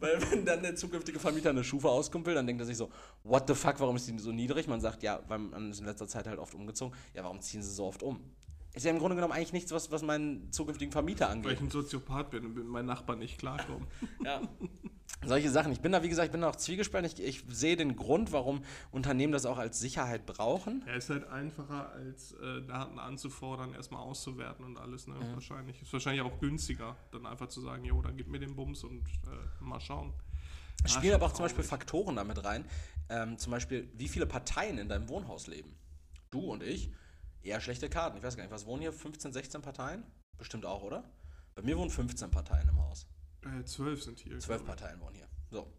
weil wenn dann der zukünftige Vermieter eine Schufa auskommen will, dann denkt er sich so, what the fuck, warum ist die so niedrig? Man sagt, ja, weil man ist in letzter Zeit halt oft umgezogen. Ja, warum ziehen sie so oft um? Ist ja im Grunde genommen eigentlich nichts, was, was meinen zukünftigen Vermieter angeht. Weil ich ein Soziopath bin und mit meinen Nachbarn nicht klarkomme. ja. Solche Sachen. Ich bin da, wie gesagt, ich bin da auch zwiegespalten. Ich, ich sehe den Grund, warum Unternehmen das auch als Sicherheit brauchen. Ja, ist halt einfacher, als äh, Daten anzufordern, erstmal auszuwerten und alles. Ne? Mhm. Wahrscheinlich. Ist wahrscheinlich auch günstiger, dann einfach zu sagen, jo, dann gib mir den Bums und äh, mal schauen. Spielen aber auch zum Beispiel Faktoren damit rein. Ähm, zum Beispiel, wie viele Parteien in deinem Wohnhaus leben. Du und ich eher schlechte Karten. Ich weiß gar nicht, was wohnen hier? 15, 16 Parteien? Bestimmt auch, oder? Bei mir wohnen 15 Parteien im Haus. Äh, 12 sind hier. 12 Parteien wohnen hier. So.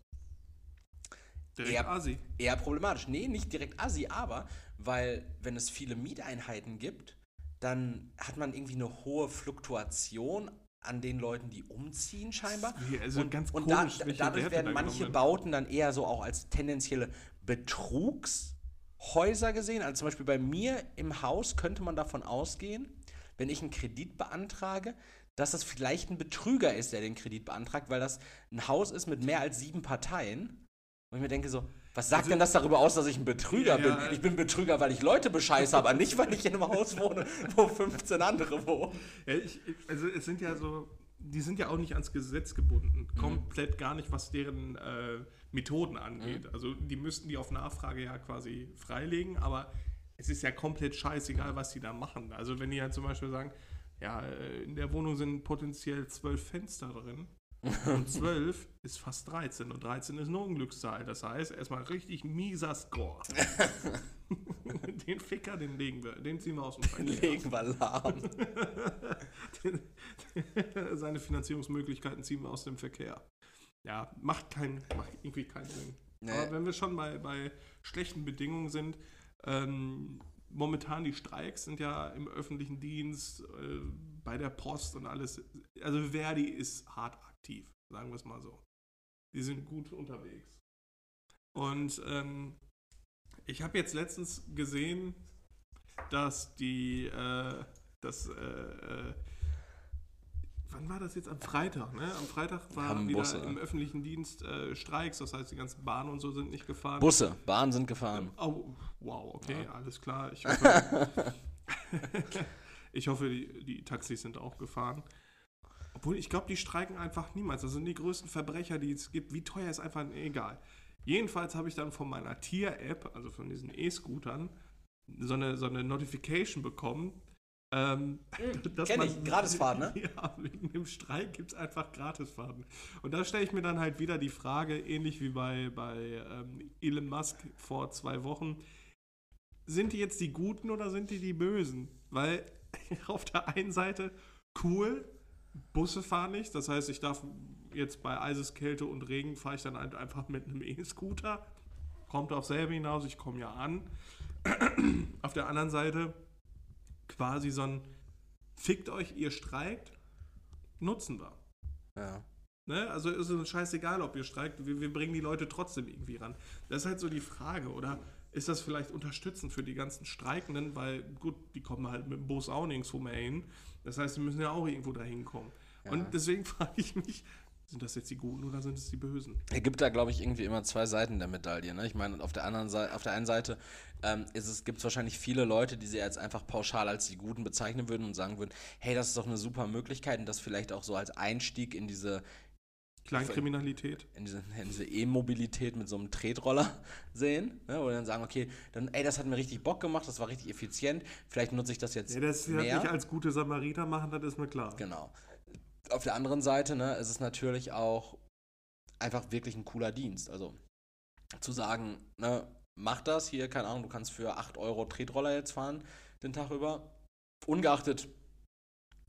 Direkt eher, Asi. Eher problematisch. Nee, nicht direkt Asi, aber weil, wenn es viele Mieteinheiten gibt, dann hat man irgendwie eine hohe Fluktuation an den Leuten, die umziehen, scheinbar. Also und, ganz und komisch, da, dadurch werden manche Bauten dann eher so auch als tendenzielle Betrugs- Häuser gesehen. Also zum Beispiel bei mir im Haus könnte man davon ausgehen, wenn ich einen Kredit beantrage, dass das vielleicht ein Betrüger ist, der den Kredit beantragt, weil das ein Haus ist mit mehr als sieben Parteien. Und ich mir denke so, was sagt also, denn das darüber aus, dass ich ein Betrüger ja, bin? Ich bin Betrüger, weil ich Leute bescheiße, aber nicht, weil ich in einem Haus wohne, wo 15 andere wohnen. Ja, ich, also es sind ja so, die sind ja auch nicht ans Gesetz gebunden. Mhm. Komplett gar nicht, was deren äh, Methoden angeht. Mhm. Also die müssten die auf Nachfrage ja quasi freilegen, aber es ist ja komplett scheißegal, was sie da machen. Also wenn die ja zum Beispiel sagen, ja, äh, in der Wohnung sind potenziell zwölf Fenster drin. Und 12 ist fast 13 und 13 ist eine Unglückszahl. Das heißt, erstmal richtig mieser Score. den Ficker, den legen wir, den ziehen wir aus dem Verkehr. Den legen wir lahm. Seine Finanzierungsmöglichkeiten ziehen wir aus dem Verkehr ja, macht, kein, macht irgendwie keinen Sinn. Nee. Aber wenn wir schon bei, bei schlechten Bedingungen sind, ähm, momentan die Streiks sind ja im öffentlichen Dienst, äh, bei der Post und alles. Also Verdi ist hart aktiv, sagen wir es mal so. Die sind gut unterwegs. Und ähm, ich habe jetzt letztens gesehen, dass die, äh, dass äh, äh wann war das jetzt? Am Freitag, ne? Am Freitag war Haben wieder Busse. im öffentlichen Dienst äh, Streiks, das heißt, die ganzen Bahnen und so sind nicht gefahren. Busse, Bahnen sind gefahren. Oh, wow, okay, ja. alles klar. Ich hoffe, ich hoffe die, die Taxis sind auch gefahren. Obwohl, ich glaube, die streiken einfach niemals. Das sind die größten Verbrecher, die es gibt. Wie teuer ist einfach egal. Jedenfalls habe ich dann von meiner Tier-App, also von diesen E-Scootern, so eine, so eine Notification bekommen, ähm, hm, Kenn ich, Gratisfahrten, ne? Ja, wegen dem Streik gibt es einfach Gratisfahrten. Und da stelle ich mir dann halt wieder die Frage, ähnlich wie bei, bei ähm, Elon Musk vor zwei Wochen, sind die jetzt die Guten oder sind die die Bösen? Weil auf der einen Seite cool, Busse fahren nicht, das heißt, ich darf jetzt bei Eiseskälte und Regen fahre ich dann halt einfach mit einem E-Scooter. Kommt auf selber hinaus, ich komme ja an. auf der anderen Seite quasi so ein Fickt euch, ihr streikt, nutzen wir. Ja. Ne? Also ist es scheißegal, ob ihr streikt, wir, wir bringen die Leute trotzdem irgendwie ran. Das ist halt so die Frage, oder ist das vielleicht unterstützend für die ganzen Streikenden, weil gut, die kommen halt mit dem Bus auch nirgendwo mehr hin. Das heißt, sie müssen ja auch irgendwo dahin kommen. Ja. Und deswegen frage ich mich, sind das jetzt die Guten oder sind es die Bösen? Es gibt da, glaube ich, irgendwie immer zwei Seiten der Medaille. Ne? Ich meine, auf der anderen Seite, auf der einen Seite ähm, gibt es wahrscheinlich viele Leute, die sie jetzt einfach pauschal als die Guten bezeichnen würden und sagen würden, hey, das ist doch eine super Möglichkeit und das vielleicht auch so als Einstieg in diese Kleinkriminalität. In diese, E-Mobilität mit so einem Tretroller sehen, ne, wo dann sagen, okay, dann, ey, das hat mir richtig Bock gemacht, das war richtig effizient, vielleicht nutze ich das jetzt. Ja, das mehr. nicht als gute Samariter machen, das ist mir klar. Genau auf der anderen Seite, ne, ist es natürlich auch einfach wirklich ein cooler Dienst. Also zu sagen, ne, mach das hier, keine Ahnung, du kannst für 8 Euro Tretroller jetzt fahren den Tag über. Ungeachtet,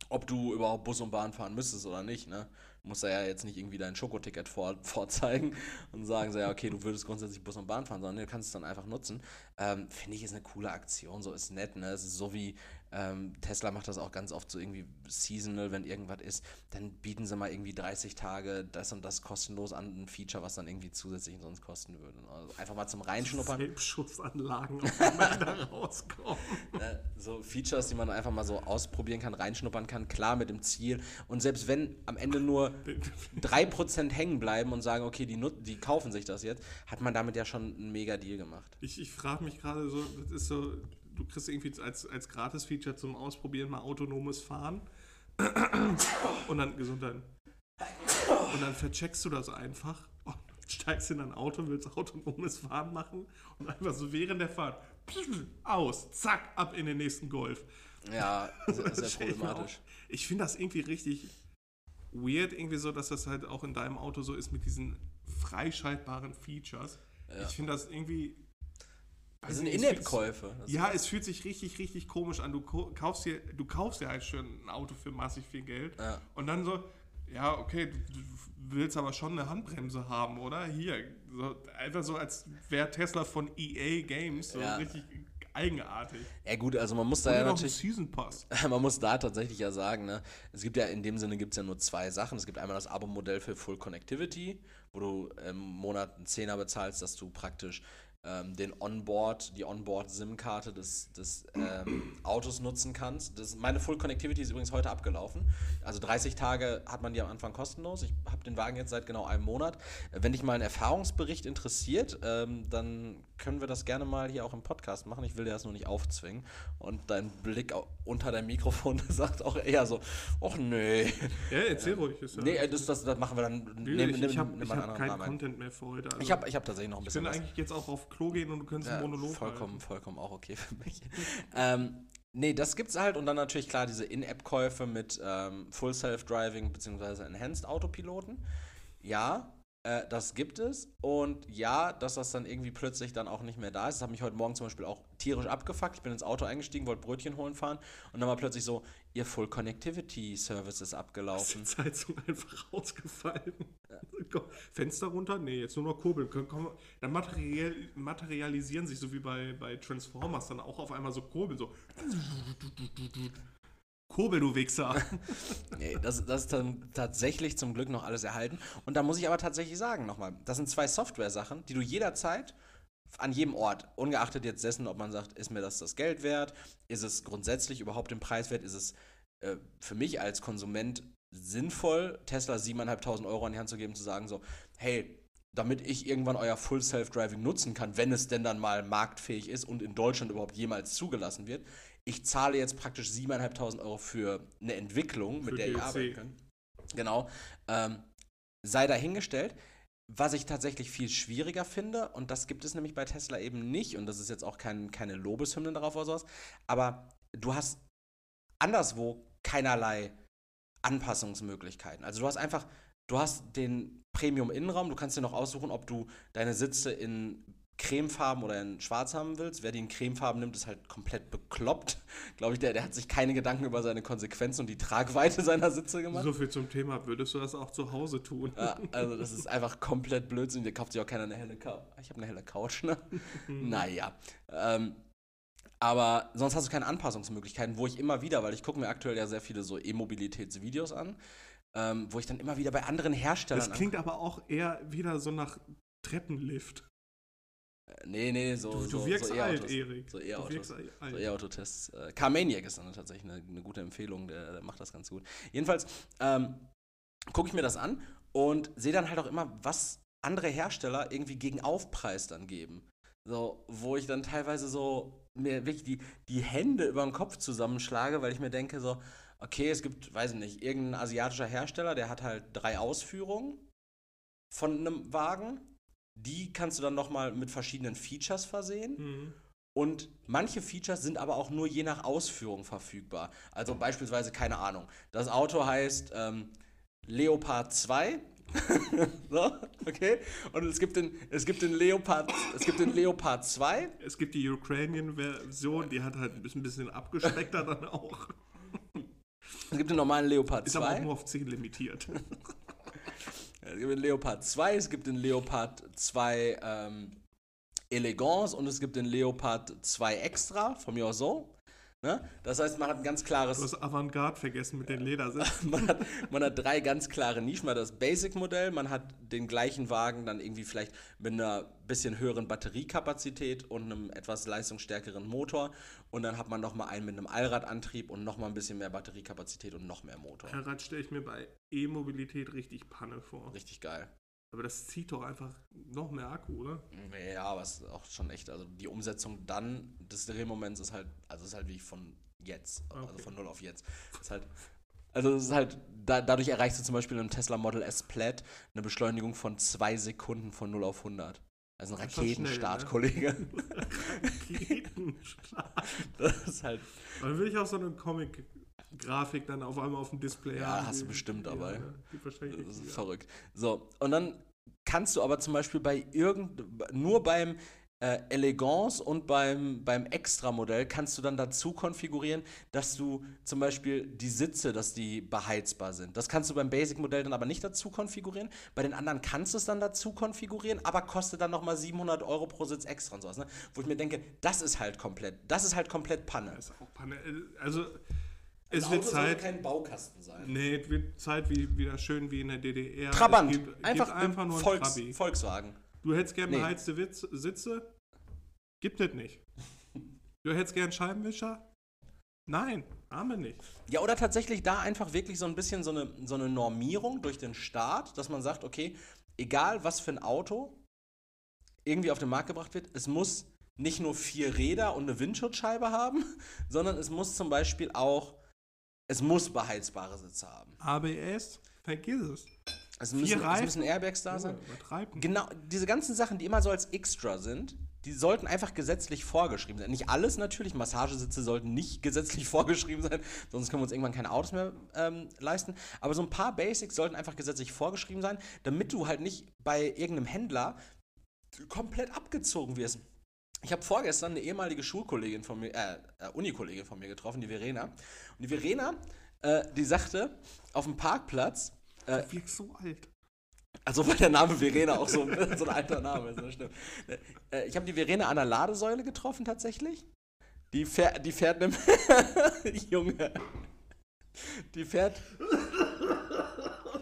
ob du überhaupt Bus und Bahn fahren müsstest oder nicht, ne? Du musst ja jetzt nicht irgendwie dein Schokoticket vor, vorzeigen und sagen so, ja, okay, du würdest grundsätzlich Bus und Bahn fahren, sondern du kannst es dann einfach nutzen. Ähm, Finde ich, ist eine coole Aktion, so ist nett, ne? Es ist so wie, ähm, Tesla macht das auch ganz oft so irgendwie seasonal, wenn irgendwas ist, dann bieten sie mal irgendwie 30 Tage das und das kostenlos an, ein Feature, was dann irgendwie zusätzlich sonst kosten würde. Also einfach mal zum Reinschnuppern. Die man da rauskommt. Ne, so Features, die man einfach mal so ausprobieren kann, reinschnuppern kann, klar mit dem Ziel. Und selbst wenn am Ende nur 3% hängen bleiben und sagen, okay, die, die kaufen sich das jetzt, hat man damit ja schon einen mega Deal gemacht. Ich, ich frage mich gerade so, das ist so, du kriegst irgendwie als, als Gratis-Feature zum Ausprobieren mal autonomes Fahren. Und dann Gesundheit. Und dann vercheckst du das einfach und steigst in dein Auto, willst autonomes Fahren machen und einfach so während der Fahrt aus, zack, ab in den nächsten Golf. Ja, sehr, sehr problematisch. Ich finde das irgendwie richtig weird, irgendwie so, dass das halt auch in deinem Auto so ist mit diesen freischaltbaren Features. Ja. Ich finde das irgendwie das sind In-App-Käufe. Ja, es fühlt sich richtig, richtig komisch an. Du kaufst dir, du kaufst dir halt schon ein Auto für massig viel Geld. Ja. Und dann so, ja, okay, du, willst aber schon eine Handbremse haben, oder? Hier. So, einfach so, als wäre Tesla von EA Games so ja. richtig eigenartig. Ja gut, also man muss da ja natürlich... Season Pass. Man muss da tatsächlich ja sagen, ne, es gibt ja in dem Sinne gibt es ja nur zwei Sachen. Es gibt einmal das Abo-Modell für Full Connectivity, wo du im Monat einen Zehner bezahlst, dass du praktisch ähm, den Onboard, die Onboard-SIM-Karte des, des ähm, Autos nutzen kannst. Das, meine Full Connectivity ist übrigens heute abgelaufen. Also 30 Tage hat man die am Anfang kostenlos. Ich habe den Wagen jetzt seit genau einem Monat. Wenn dich mal ein Erfahrungsbericht interessiert, ähm, dann können wir das gerne mal hier auch im Podcast machen. Ich will dir das nur nicht aufzwingen. Und dein Blick unter dein Mikrofon sagt auch eher so, ach nee. Ja, erzähl ruhig. Ist ja nee, das, das, das, machen wir dann. Nehm, ich habe hab keinen Content mehr für heute. Also ich habe ich hab tatsächlich noch ein bisschen Ich bin eigentlich jetzt auch auf Klo gehen und du kannst ja, einen Monolog Vollkommen, halten. vollkommen auch okay für mich. ähm, nee, das gibt's halt und dann natürlich klar diese In-App-Käufe mit ähm, Full Self-Driving bzw. Enhanced Autopiloten. Ja, äh, das gibt es. Und ja, dass das dann irgendwie plötzlich dann auch nicht mehr da ist. Das hat mich heute Morgen zum Beispiel auch tierisch abgefuckt. Ich bin ins Auto eingestiegen, wollte Brötchen holen fahren. Und dann war plötzlich so, ihr Full Connectivity Service ist abgelaufen. Ist die Zeitung einfach rausgefallen. Ja. Fenster runter? Nee, jetzt nur noch kurbeln. Dann material, materialisieren sich so wie bei, bei Transformers dann auch auf einmal so Kurbeln. So. Kurbel, du Wichser. nee, das, das ist dann tatsächlich zum Glück noch alles erhalten. Und da muss ich aber tatsächlich sagen nochmal, das sind zwei Software-Sachen, die du jederzeit an jedem Ort, ungeachtet jetzt dessen, ob man sagt, ist mir das das Geld wert, ist es grundsätzlich überhaupt den Preis wert, ist es äh, für mich als Konsument sinnvoll, Tesla 7.500 Euro an die Hand zu geben, zu sagen so, hey, damit ich irgendwann euer Full Self-Driving nutzen kann, wenn es denn dann mal marktfähig ist und in Deutschland überhaupt jemals zugelassen wird, ich zahle jetzt praktisch 7.500 Euro für eine Entwicklung, für mit der DLC. ich arbeiten kann. Genau. Ähm, sei dahingestellt. Was ich tatsächlich viel schwieriger finde, und das gibt es nämlich bei Tesla eben nicht, und das ist jetzt auch kein, keine Lobeshymne darauf oder sowas, aber du hast anderswo keinerlei Anpassungsmöglichkeiten. Also du hast einfach, du hast den Premium-Innenraum, du kannst dir noch aussuchen, ob du deine Sitze in cremefarben oder in schwarz haben willst. Wer die in cremefarben nimmt, ist halt komplett bekloppt. Glaube ich, der, der hat sich keine Gedanken über seine Konsequenzen und die Tragweite seiner Sitze gemacht. So viel zum Thema, würdest du das auch zu Hause tun? Ja, also das ist einfach komplett Blödsinn. Der kauft sich auch keiner eine helle Couch. Ich habe eine helle Couch, ne? naja. Ähm, aber sonst hast du keine Anpassungsmöglichkeiten, wo ich immer wieder, weil ich gucke mir aktuell ja sehr viele so E-Mobilitätsvideos an, ähm, wo ich dann immer wieder bei anderen Herstellern. Das klingt aber auch eher wieder so nach Treppenlift. Äh, nee, nee, so. Du, du so, wirkst so alt, Erik. So E-Autos. So E-Auto-Tests. Äh, Carmaniac ist dann tatsächlich eine, eine gute Empfehlung, der, der, macht das ganz gut. Jedenfalls ähm, gucke ich mir das an und sehe dann halt auch immer, was andere Hersteller irgendwie gegen Aufpreis dann geben. So, wo ich dann teilweise so mir wirklich die, die Hände über den Kopf zusammenschlage, weil ich mir denke, so, okay, es gibt, weiß ich nicht, irgendein asiatischer Hersteller, der hat halt drei Ausführungen von einem Wagen die kannst du dann nochmal mit verschiedenen Features versehen. Mhm. Und manche Features sind aber auch nur je nach Ausführung verfügbar. Also beispielsweise, keine Ahnung, das Auto heißt ähm, Leopard 2. so, okay. Und es gibt den, es gibt den Leopard, es gibt den Leopard 2. Es gibt die Ukrainian-Version, die hat halt ein bisschen, abgespeckter dann auch. Es gibt den normalen Leopard 2. Ist aber auch nur auf 10 limitiert. Es gibt den Leopard 2, es gibt den Leopard 2 ähm, Elegance und es gibt den Leopard 2 Extra, von mir aus so. Ne? Das heißt, man hat ein ganz klares. Du hast Avantgarde vergessen mit den Ledersitzen. man, hat, man hat drei ganz klare Nischen. Man hat das Basic-Modell, man hat den gleichen Wagen dann irgendwie vielleicht mit einer bisschen höheren Batteriekapazität und einem etwas leistungsstärkeren Motor. Und dann hat man nochmal einen mit einem Allradantrieb und nochmal ein bisschen mehr Batteriekapazität und noch mehr Motor. Allrad stelle ich mir bei E-Mobilität richtig Panne vor. Richtig geil. Aber das zieht doch einfach noch mehr Akku, oder? Ja, aber es ist auch schon echt, also die Umsetzung dann des Drehmoments ist halt, also ist halt wie von jetzt, also okay. also von 0 auf jetzt. Ist halt, also es ist halt, da, dadurch erreichst du zum Beispiel im Tesla Model S Plaid eine Beschleunigung von 2 Sekunden von 0 auf 100. Also ein Raketenstart, schnell, ne? Kollege. Raketenstart. das ist halt. Dann will ich auch so eine Comic Grafik dann auf einmal auf dem Display ja, haben. hast du bestimmt dabei. Ja, das ist verrückt. So, und dann kannst du aber zum Beispiel bei irgend, nur beim äh, Elegance und beim, beim Extra-Modell kannst du dann dazu konfigurieren, dass du zum Beispiel die Sitze, dass die beheizbar sind. Das kannst du beim Basic-Modell dann aber nicht dazu konfigurieren. Bei den anderen kannst du es dann dazu konfigurieren, aber kostet dann nochmal 700 Euro pro Sitz extra und sowas. Ne? Wo ich mir denke, das ist halt komplett, das ist halt komplett Panne. Das ist auch Panne. Also es wird Zeit. kein Baukasten sein. Nee, es wird Zeit wie, wieder schön wie in der DDR. Trabant. Gibt, einfach, gibt einfach nur Volks, Trabi. Volkswagen. Du hättest gern nee. beheizte Witz, Sitze? Gibt es nicht. Du hättest gern Scheibenwischer? Nein, haben wir nicht. Ja, oder tatsächlich da einfach wirklich so ein bisschen so eine, so eine Normierung durch den Staat, dass man sagt, okay, egal was für ein Auto irgendwie auf den Markt gebracht wird, es muss nicht nur vier Räder und eine Windschutzscheibe haben, sondern es muss zum Beispiel auch es muss beheizbare Sitze haben. ABS, vergiss es. Es müssen, es müssen Airbags da sein. Ja, genau, diese ganzen Sachen, die immer so als Extra sind, die sollten einfach gesetzlich vorgeschrieben sein. Nicht alles natürlich, Massagesitze sollten nicht gesetzlich vorgeschrieben sein, sonst können wir uns irgendwann keine Autos mehr ähm, leisten. Aber so ein paar Basics sollten einfach gesetzlich vorgeschrieben sein, damit du halt nicht bei irgendeinem Händler komplett abgezogen wirst. Ich habe vorgestern eine ehemalige Schulkollegin von mir, äh, äh, Unikollegin von mir getroffen, die Verena. Und die Verena, äh, die sagte auf dem Parkplatz. Äh, du wirkst so alt. Also weil der Name Verena auch so, so ein alter Name ist, das stimmt. Äh, ich habe die Verena an der Ladesäule getroffen tatsächlich. Die fährt, die fährt einem Junge. Die fährt.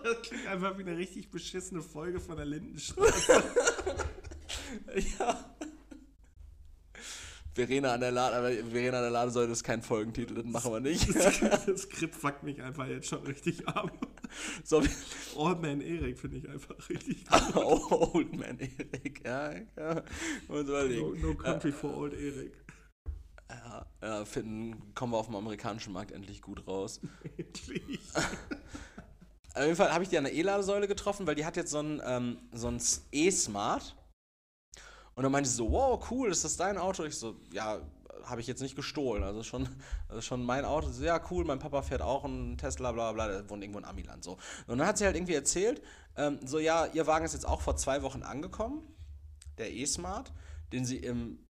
Das klingt einfach wie eine richtig beschissene Folge von der Lindenstraße. ja. Verena an der Lade, aber Verena an der Ladesäule ist kein Folgentitel, das machen wir nicht. Das Skript fuckt mich einfach jetzt schon richtig ab. So, Old Man Erik finde ich einfach richtig gut. Old Man Erik, ja. ja. No, no Country ja. for Old Erik. Ja, ja, finden, kommen wir auf dem amerikanischen Markt endlich gut raus. Endlich. auf jeden Fall habe ich die an der E-Ladesäule getroffen, weil die hat jetzt so ein, ähm, so ein E-Smart. Und dann meinte sie so, wow, cool, ist das dein Auto? Ich so, ja, habe ich jetzt nicht gestohlen. Also schon, also schon mein Auto. So, ja, cool, mein Papa fährt auch einen Tesla, bla bla, der wohnt irgendwo in Amiland. So. Und dann hat sie halt irgendwie erzählt, ähm, so, ja, ihr Wagen ist jetzt auch vor zwei Wochen angekommen, der E-Smart. den sie im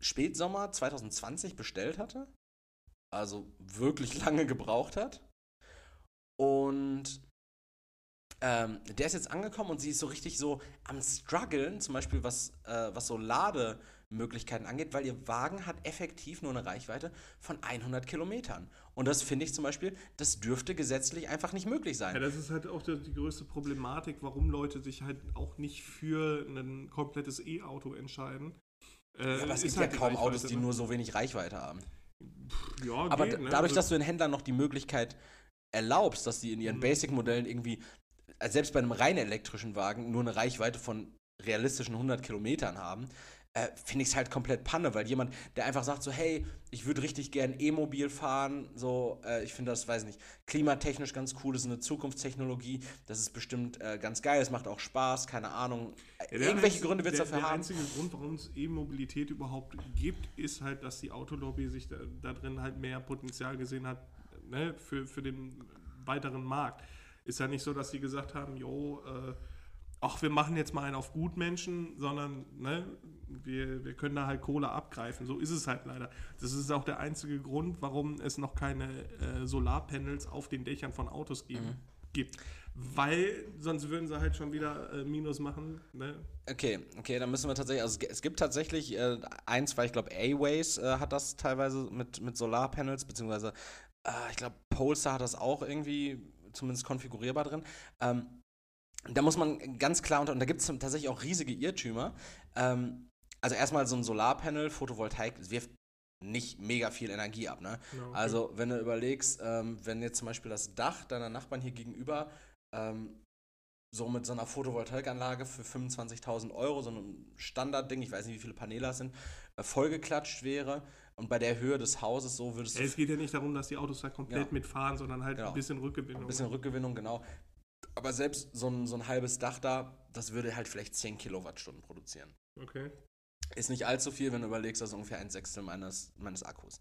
Spätsommer 2020 bestellt hatte. Also wirklich lange gebraucht hat. Und ähm, der ist jetzt angekommen und sie ist so richtig so am struggeln, zum Beispiel was, äh, was so Lademöglichkeiten angeht, weil ihr Wagen hat effektiv nur eine Reichweite von 100 Kilometern. Und das finde ich zum Beispiel, das dürfte gesetzlich einfach nicht möglich sein. Ja, das ist halt auch die, die größte Problematik, warum Leute sich halt auch nicht für ein komplettes E-Auto entscheiden. Äh, ja, aber es gibt halt ja kaum Autos, die ne? nur so wenig Reichweite haben. Ja, aber geht, ne? dadurch, also dass du den Händlern noch die Möglichkeit erlaubst, dass die in ihren mhm. Basic-Modellen irgendwie also selbst bei einem rein elektrischen Wagen nur eine Reichweite von realistischen 100 Kilometern haben, äh, finde ich es halt komplett Panne, weil jemand, der einfach sagt so, hey, ich würde richtig gern E-Mobil fahren, so, äh, ich finde das, weiß nicht, klimatechnisch ganz cool, das ist eine Zukunftstechnologie, das ist bestimmt äh, ganz geil, es macht auch Spaß, keine Ahnung. Ja, Irgendwelche Gründe wird es dafür der haben. Der einzige Grund, warum es E-Mobilität überhaupt gibt, ist halt, dass die Autolobby sich da, da drin halt mehr Potenzial gesehen hat ne, für, für den weiteren Markt. Ist ja nicht so, dass sie gesagt haben, jo, äh, ach, wir machen jetzt mal einen auf Gutmenschen, sondern ne, wir, wir können da halt Kohle abgreifen. So ist es halt leider. Das ist auch der einzige Grund, warum es noch keine äh, Solarpanels auf den Dächern von Autos geben, mhm. gibt. Weil sonst würden sie halt schon wieder äh, Minus machen. Ne? Okay, okay, dann müssen wir tatsächlich, also es gibt tatsächlich äh, ein, zwei, ich glaube, A-Ways äh, hat das teilweise mit, mit Solarpanels, beziehungsweise äh, ich glaube, Polestar hat das auch irgendwie zumindest konfigurierbar drin. Ähm, da muss man ganz klar unter, und da gibt es tatsächlich auch riesige Irrtümer. Ähm, also erstmal so ein Solarpanel, Photovoltaik, wirft nicht mega viel Energie ab. Ne? Ja, okay. Also wenn du überlegst, ähm, wenn jetzt zum Beispiel das Dach deiner Nachbarn hier gegenüber ähm, so mit so einer Photovoltaikanlage für 25.000 Euro, so ein Standardding, ich weiß nicht, wie viele Paneele das sind, äh, vollgeklatscht wäre, und bei der Höhe des Hauses so würdest du. Es geht ja nicht darum, dass die Autos da komplett ja. mitfahren, sondern halt genau. ein bisschen Rückgewinnung. Ein bisschen Rückgewinnung, genau. Aber selbst so ein, so ein halbes Dach da, das würde halt vielleicht 10 Kilowattstunden produzieren. Okay. Ist nicht allzu viel, wenn du überlegst, das ist ungefähr ein Sechstel meines, meines Akkus.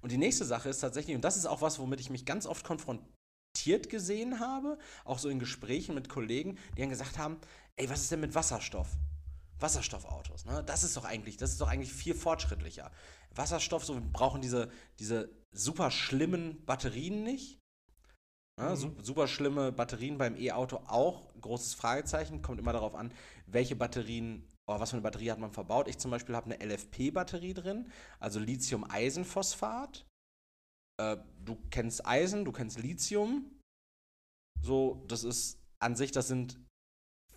Und die nächste Sache ist tatsächlich, und das ist auch was, womit ich mich ganz oft konfrontiert gesehen habe, auch so in Gesprächen mit Kollegen, die dann gesagt haben, ey, was ist denn mit Wasserstoff? Wasserstoffautos, ne? Das ist doch eigentlich, das ist doch eigentlich viel fortschrittlicher. Wasserstoff, so wir brauchen diese, diese super schlimmen Batterien nicht. Ja, mhm. Super schlimme Batterien beim E-Auto auch, großes Fragezeichen, kommt immer darauf an, welche Batterien, oder was für eine Batterie hat man verbaut. Ich zum Beispiel habe eine LFP-Batterie drin, also Lithium-Eisenphosphat. Äh, du kennst Eisen, du kennst Lithium. So, das ist an sich, das sind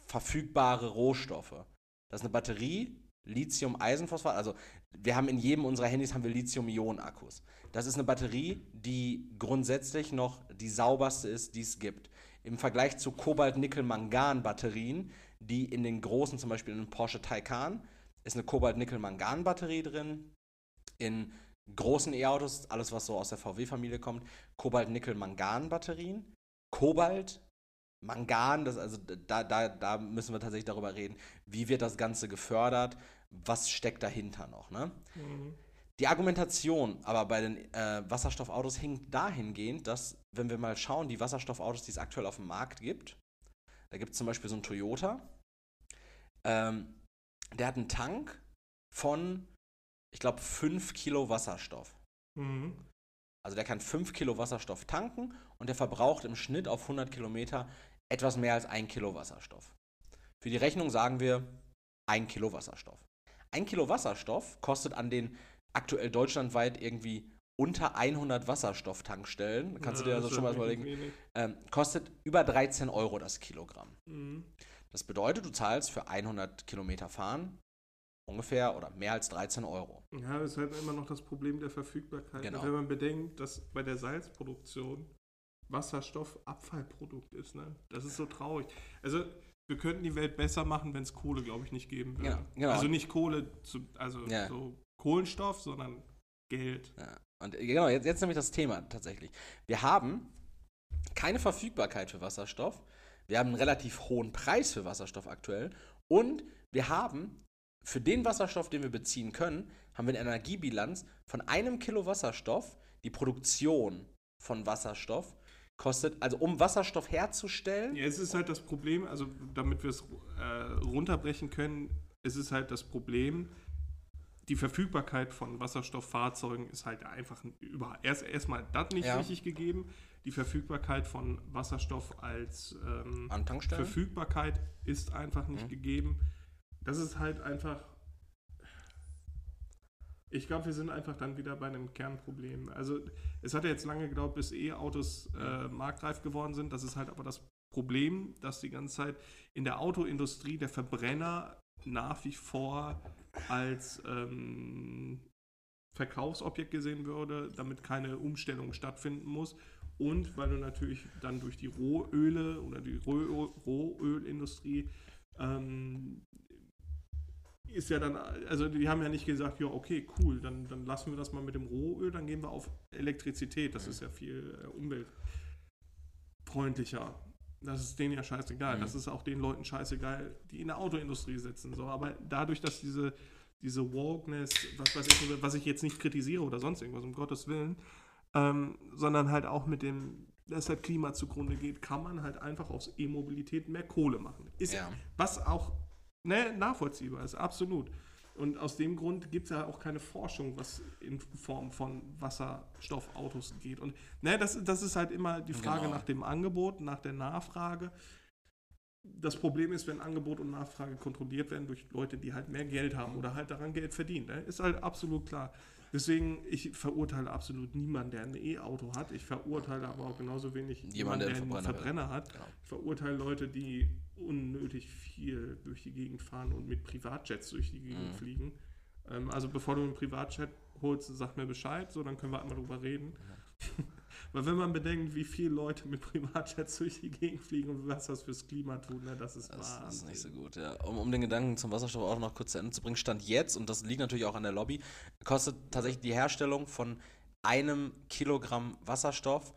verfügbare Rohstoffe. Das ist eine Batterie, Lithium-Eisenphosphat, also wir haben in jedem unserer Handys haben wir Lithium-Ionen-Akkus. Das ist eine Batterie, die grundsätzlich noch die sauberste ist, die es gibt. Im Vergleich zu Kobalt-Nickel-Mangan-Batterien, die in den großen, zum Beispiel in einem Porsche Taycan, ist eine Kobalt-Nickel-Mangan-Batterie drin. In großen E-Autos, alles was so aus der VW-Familie kommt, Kobalt-Nickel-Mangan-Batterien. Kobalt, Mangan, das, also da, da, da müssen wir tatsächlich darüber reden, wie wird das Ganze gefördert, was steckt dahinter noch. Ne? Mhm. Die Argumentation aber bei den äh, Wasserstoffautos hinkt dahingehend, dass, wenn wir mal schauen, die Wasserstoffautos, die es aktuell auf dem Markt gibt, da gibt es zum Beispiel so einen Toyota, ähm, der hat einen Tank von, ich glaube, 5 Kilo Wasserstoff. Mhm. Also der kann 5 Kilo Wasserstoff tanken und der verbraucht im Schnitt auf 100 Kilometer etwas mehr als 1 Kilo Wasserstoff. Für die Rechnung sagen wir 1 Kilo Wasserstoff. Ein Kilo Wasserstoff kostet an den aktuell deutschlandweit irgendwie unter 100 Wasserstofftankstellen, kannst ja, du dir also schon mal überlegen, ähm, kostet über 13 Euro das Kilogramm. Mhm. Das bedeutet, du zahlst für 100 Kilometer fahren ungefähr oder mehr als 13 Euro. Ja, das ist halt immer noch das Problem der Verfügbarkeit. Genau. Wenn man bedenkt, dass bei der Salzproduktion Wasserstoff Abfallprodukt ist, ne? Das ist so traurig. Also wir könnten die Welt besser machen, wenn es Kohle, glaube ich, nicht geben würde. Ja, genau. Also nicht Kohle, zu, also ja. so Kohlenstoff, sondern Geld. Ja. Und genau, jetzt, jetzt nämlich das Thema tatsächlich. Wir haben keine Verfügbarkeit für Wasserstoff. Wir haben einen relativ hohen Preis für Wasserstoff aktuell. Und wir haben für den Wasserstoff, den wir beziehen können, haben wir eine Energiebilanz von einem Kilo Wasserstoff, die Produktion von Wasserstoff kostet, also um Wasserstoff herzustellen. Ja, es ist halt das Problem, also damit wir es äh, runterbrechen können, es ist halt das Problem, die Verfügbarkeit von Wasserstofffahrzeugen ist halt einfach über erst erstmal das nicht Ja. richtig gegeben. Die Verfügbarkeit von Wasserstoff als ähm, An Tankstellen? Verfügbarkeit ist einfach nicht Mhm. gegeben. Das ist halt einfach. Ich glaube, wir sind einfach dann wieder bei einem Kernproblem. Also es hat ja jetzt lange gedauert, bis E-Autos äh, marktreif geworden sind. Das ist halt aber das Problem, dass die ganze Zeit in der Autoindustrie der Verbrenner nach wie vor als ähm, Verkaufsobjekt gesehen würde, damit keine Umstellung stattfinden muss. Und weil du natürlich dann durch die Rohöle oder die Roh Rohölindustrie ähm, ist ja dann, also die haben ja nicht gesagt, ja, okay, cool, dann, dann lassen wir das mal mit dem Rohöl, dann gehen wir auf Elektrizität. Das ist ja viel äh, umweltfreundlicher. Das ist denen ja scheißegal. Mhm. Das ist auch den Leuten scheißegal, die in der Autoindustrie sitzen. So. Aber dadurch, dass diese, diese Wokeness, was weiß ich, was ich jetzt nicht kritisiere oder sonst irgendwas, um Gottes Willen, ähm, sondern halt auch mit dem, dass halt Klima zugrunde geht, kann man halt einfach aus E-Mobilität mehr Kohle machen. Ist, Ja. Was auch ne, nachvollziehbar ist, absolut. Und aus dem Grund gibt es ja auch keine Forschung, was in Form von Wasserstoffautos geht. Und ne, das, das ist halt immer die Frage Genau. nach dem Angebot, nach der Nachfrage. Das Problem ist, wenn Angebot und Nachfrage kontrolliert werden durch Leute, die halt mehr Geld haben oder halt daran Geld verdienen. Ne? Ist halt absolut klar. Deswegen, ich verurteile absolut niemanden, der ein E-Auto hat. Ich verurteile aber auch genauso wenig Jemand, der einen einen Verbrenner Verbrenner hat. Genau. Ich verurteile Leute, die unnötig viel durch die Gegend fahren und mit Privatjets durch die Gegend Mhm. fliegen. Ähm, also bevor du einen Privatjet holst, sag mir Bescheid, so dann können wir einmal drüber reden. Weil wenn man bedenkt, wie viele Leute mit Privatjets durch die Gegend fliegen und was das fürs Klima tut, ne, das ist Das ist Wahnsinn. nicht so gut, ja. Um, um den Gedanken zum Wasserstoff auch noch kurz zu Ende zu bringen, stand jetzt, und das liegt natürlich auch an der Lobby, kostet tatsächlich die Herstellung von einem Kilogramm Wasserstoff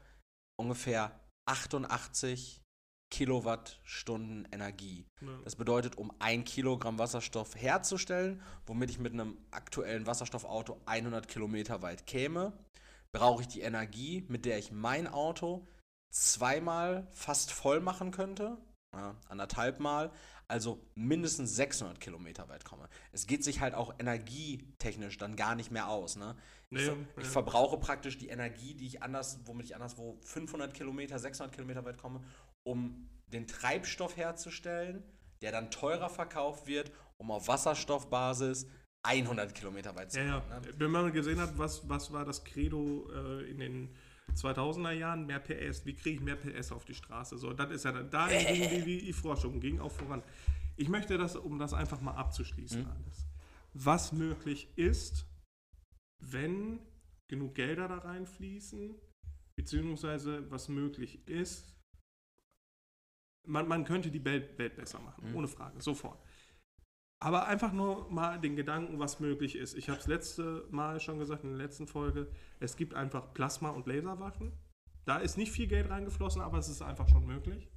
ungefähr 88 Kilowattstunden Energie. Ne. Das bedeutet, um ein Kilogramm Wasserstoff herzustellen, womit ich mit einem aktuellen Wasserstoffauto 100 Kilometer weit käme, brauche ich die Energie, mit der ich mein Auto zweimal fast voll machen könnte, ja, anderthalb Mal, also mindestens 600 Kilometer weit komme. Es geht sich halt auch energietechnisch dann gar nicht mehr aus. Ne? Ich, Nee, ver ja. ich verbrauche praktisch die Energie, die ich anders, womit ich anderswo 500 Kilometer, 600 Kilometer weit komme, um den Treibstoff herzustellen, der dann teurer verkauft wird, um auf Wasserstoffbasis 100 Kilometer weit zu Ja, kommen. Ne? Wenn man gesehen hat, was, was war das Credo äh, in den 2000er Jahren, mehr PS, wie kriege ich mehr PS auf die Straße? So, das ist ja dann, da ging die, die, die Forschung, ging auch voran. Ich möchte das, um das einfach mal abzuschließen Mhm. alles. Was möglich ist, wenn genug Gelder da reinfließen, beziehungsweise was möglich ist, man, man könnte die Welt, Welt besser machen, Mhm. ohne Frage, sofort. Aber einfach nur mal den Gedanken, was möglich ist. Ich habe es letzte Mal schon gesagt in der letzten Folge, es gibt einfach Plasma- und Laserwaffen. Da ist nicht viel Geld reingeflossen, aber es ist einfach schon möglich.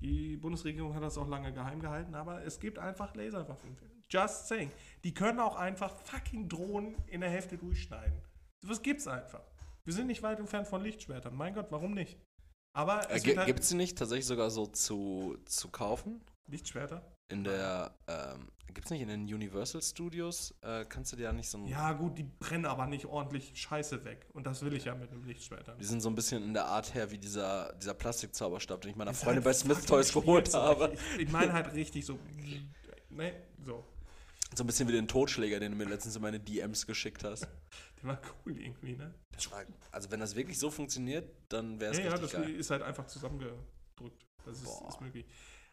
Die Bundesregierung hat das auch lange geheim gehalten, aber es gibt einfach Laserwaffen. Just saying. Die können auch einfach fucking Drohnen in der Hälfte durchschneiden. Das gibt's einfach. Wir sind nicht weit entfernt von Lichtschwertern. Mein Gott, warum nicht? Aber Äh, es wird halt Gibt es die nicht tatsächlich sogar so zu, zu kaufen? Lichtschwerter? In der, ähm, gibt es nicht in den Universal Studios? Äh, kannst du dir ja nicht so ein. Ja, gut, die brennen aber nicht ordentlich Scheiße weg. Und das will ich ja mit einem Lichtschwerter. Die sind so ein bisschen in der Art her wie dieser, dieser Plastikzauberstab, den ich meiner Ist Freundin halt bei Smith Toys geholt habe. Ich, ich meine halt richtig so. Ne, so. So ein bisschen wie den Totschläger, den du mir letztens in meine DMs geschickt hast. Der war cool irgendwie, ne? War, also wenn das wirklich so funktioniert, dann wäre es Ja, ja, richtig das geil. ist halt einfach zusammengedrückt. Das ist, ist möglich.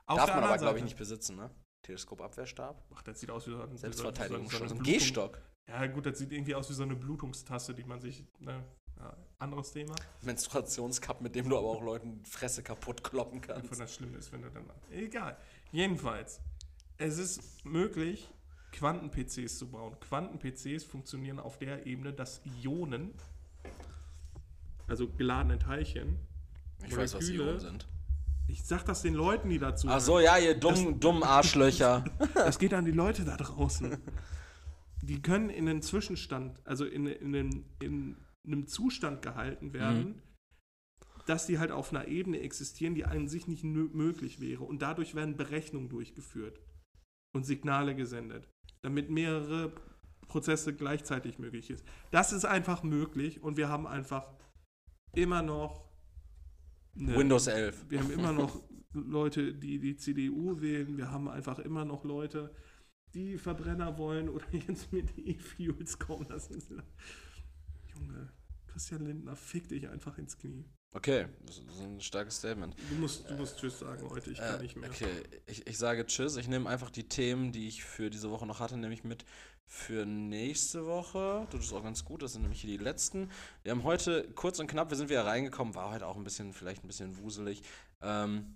Darf der man aber, glaube ich, nicht besitzen, ne? Teleskopabwehrstab, Ach, das sieht aus wie so ein Selbstverteidigungsschutz, so ein eine Gehstock, Ja, gut, das sieht irgendwie aus wie so eine Blutungstasse, die man sich. Ne, ja, anderes Thema. Menstruationscup, mit dem du aber auch Leuten Fresse kaputt kloppen Von kannst. das Schlimme ist, wenn du dann. Egal. Jedenfalls, es ist möglich, Quanten-PCs zu bauen. Quanten-PCs funktionieren auf der Ebene, dass Ionen, also geladene Teilchen, Ich weiß, was Moleküle- Ionen sind. Ich sag das den Leuten, die dazu. Ach so, ja, ihr dummen, dummen Arschlöcher. Das geht an die Leute da draußen. Die können in einen Zwischenstand, also in, in, einem, in einem Zustand gehalten werden, dass die halt auf einer Ebene existieren, die an sich nicht möglich wäre. Und dadurch werden Berechnungen durchgeführt. und Signale gesendet, damit mehrere Prozesse gleichzeitig möglich ist. Das ist einfach möglich und wir haben einfach immer noch eine, Windows 11. Wir haben immer noch Leute, die die CDU wählen. Wir haben einfach immer noch Leute, die Verbrenner wollen oder jetzt mit E-Fuels kommen. Das ist, Junge, Christian Lindner, fick dich einfach ins Knie. Okay, das ist ein starkes Statement. Du musst, du musst Tschüss sagen heute, ich kann äh, nicht mehr. Okay, ich, ich sage Tschüss. Ich nehme einfach die Themen, die ich für diese Woche noch hatte, nämlich mit für nächste Woche. Das ist auch ganz gut, das sind nämlich hier die letzten. Wir haben heute kurz und knapp, wir sind wieder reingekommen, war heute auch ein bisschen, vielleicht ein bisschen wuselig. Ähm,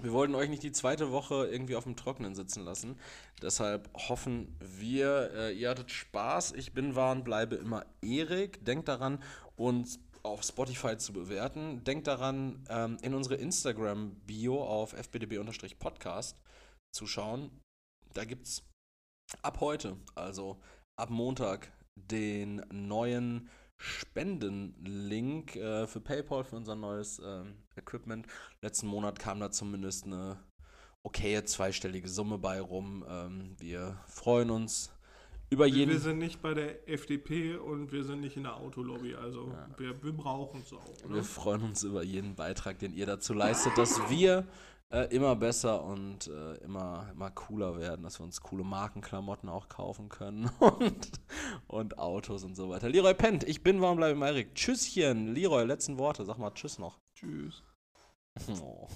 wir wollten euch nicht die zweite Woche irgendwie auf dem Trockenen sitzen lassen. Deshalb hoffen wir, äh, ihr hattet Spaß. Ich bin wahr und bleibe immer Erik. Denkt daran, uns auf Spotify zu bewerten. Denkt daran, ähm, in unsere Instagram-Bio auf fbdb-podcast zu schauen. Da gibt es ab heute, also ab Montag, den neuen Spendenlink äh, für PayPal für unser neues äh, Equipment. Letzten Monat kam da zumindest eine okaye zweistellige Summe bei rum. Ähm, wir freuen uns über jeden. Wir sind nicht bei der FDP und wir sind nicht in der Autolobby, also ja. wir, wir brauchen es auch. Ne? Wir freuen uns über jeden Beitrag, den ihr dazu leistet, dass wir äh, immer besser und äh, immer, immer cooler werden, dass wir uns coole Markenklamotten auch kaufen können und, und Autos und so weiter. Leroy pennt, ich bin warm, bleibe Erik. Tschüsschen, Leroy, letzten Worte, sag mal Tschüss noch. Tschüss. Oh.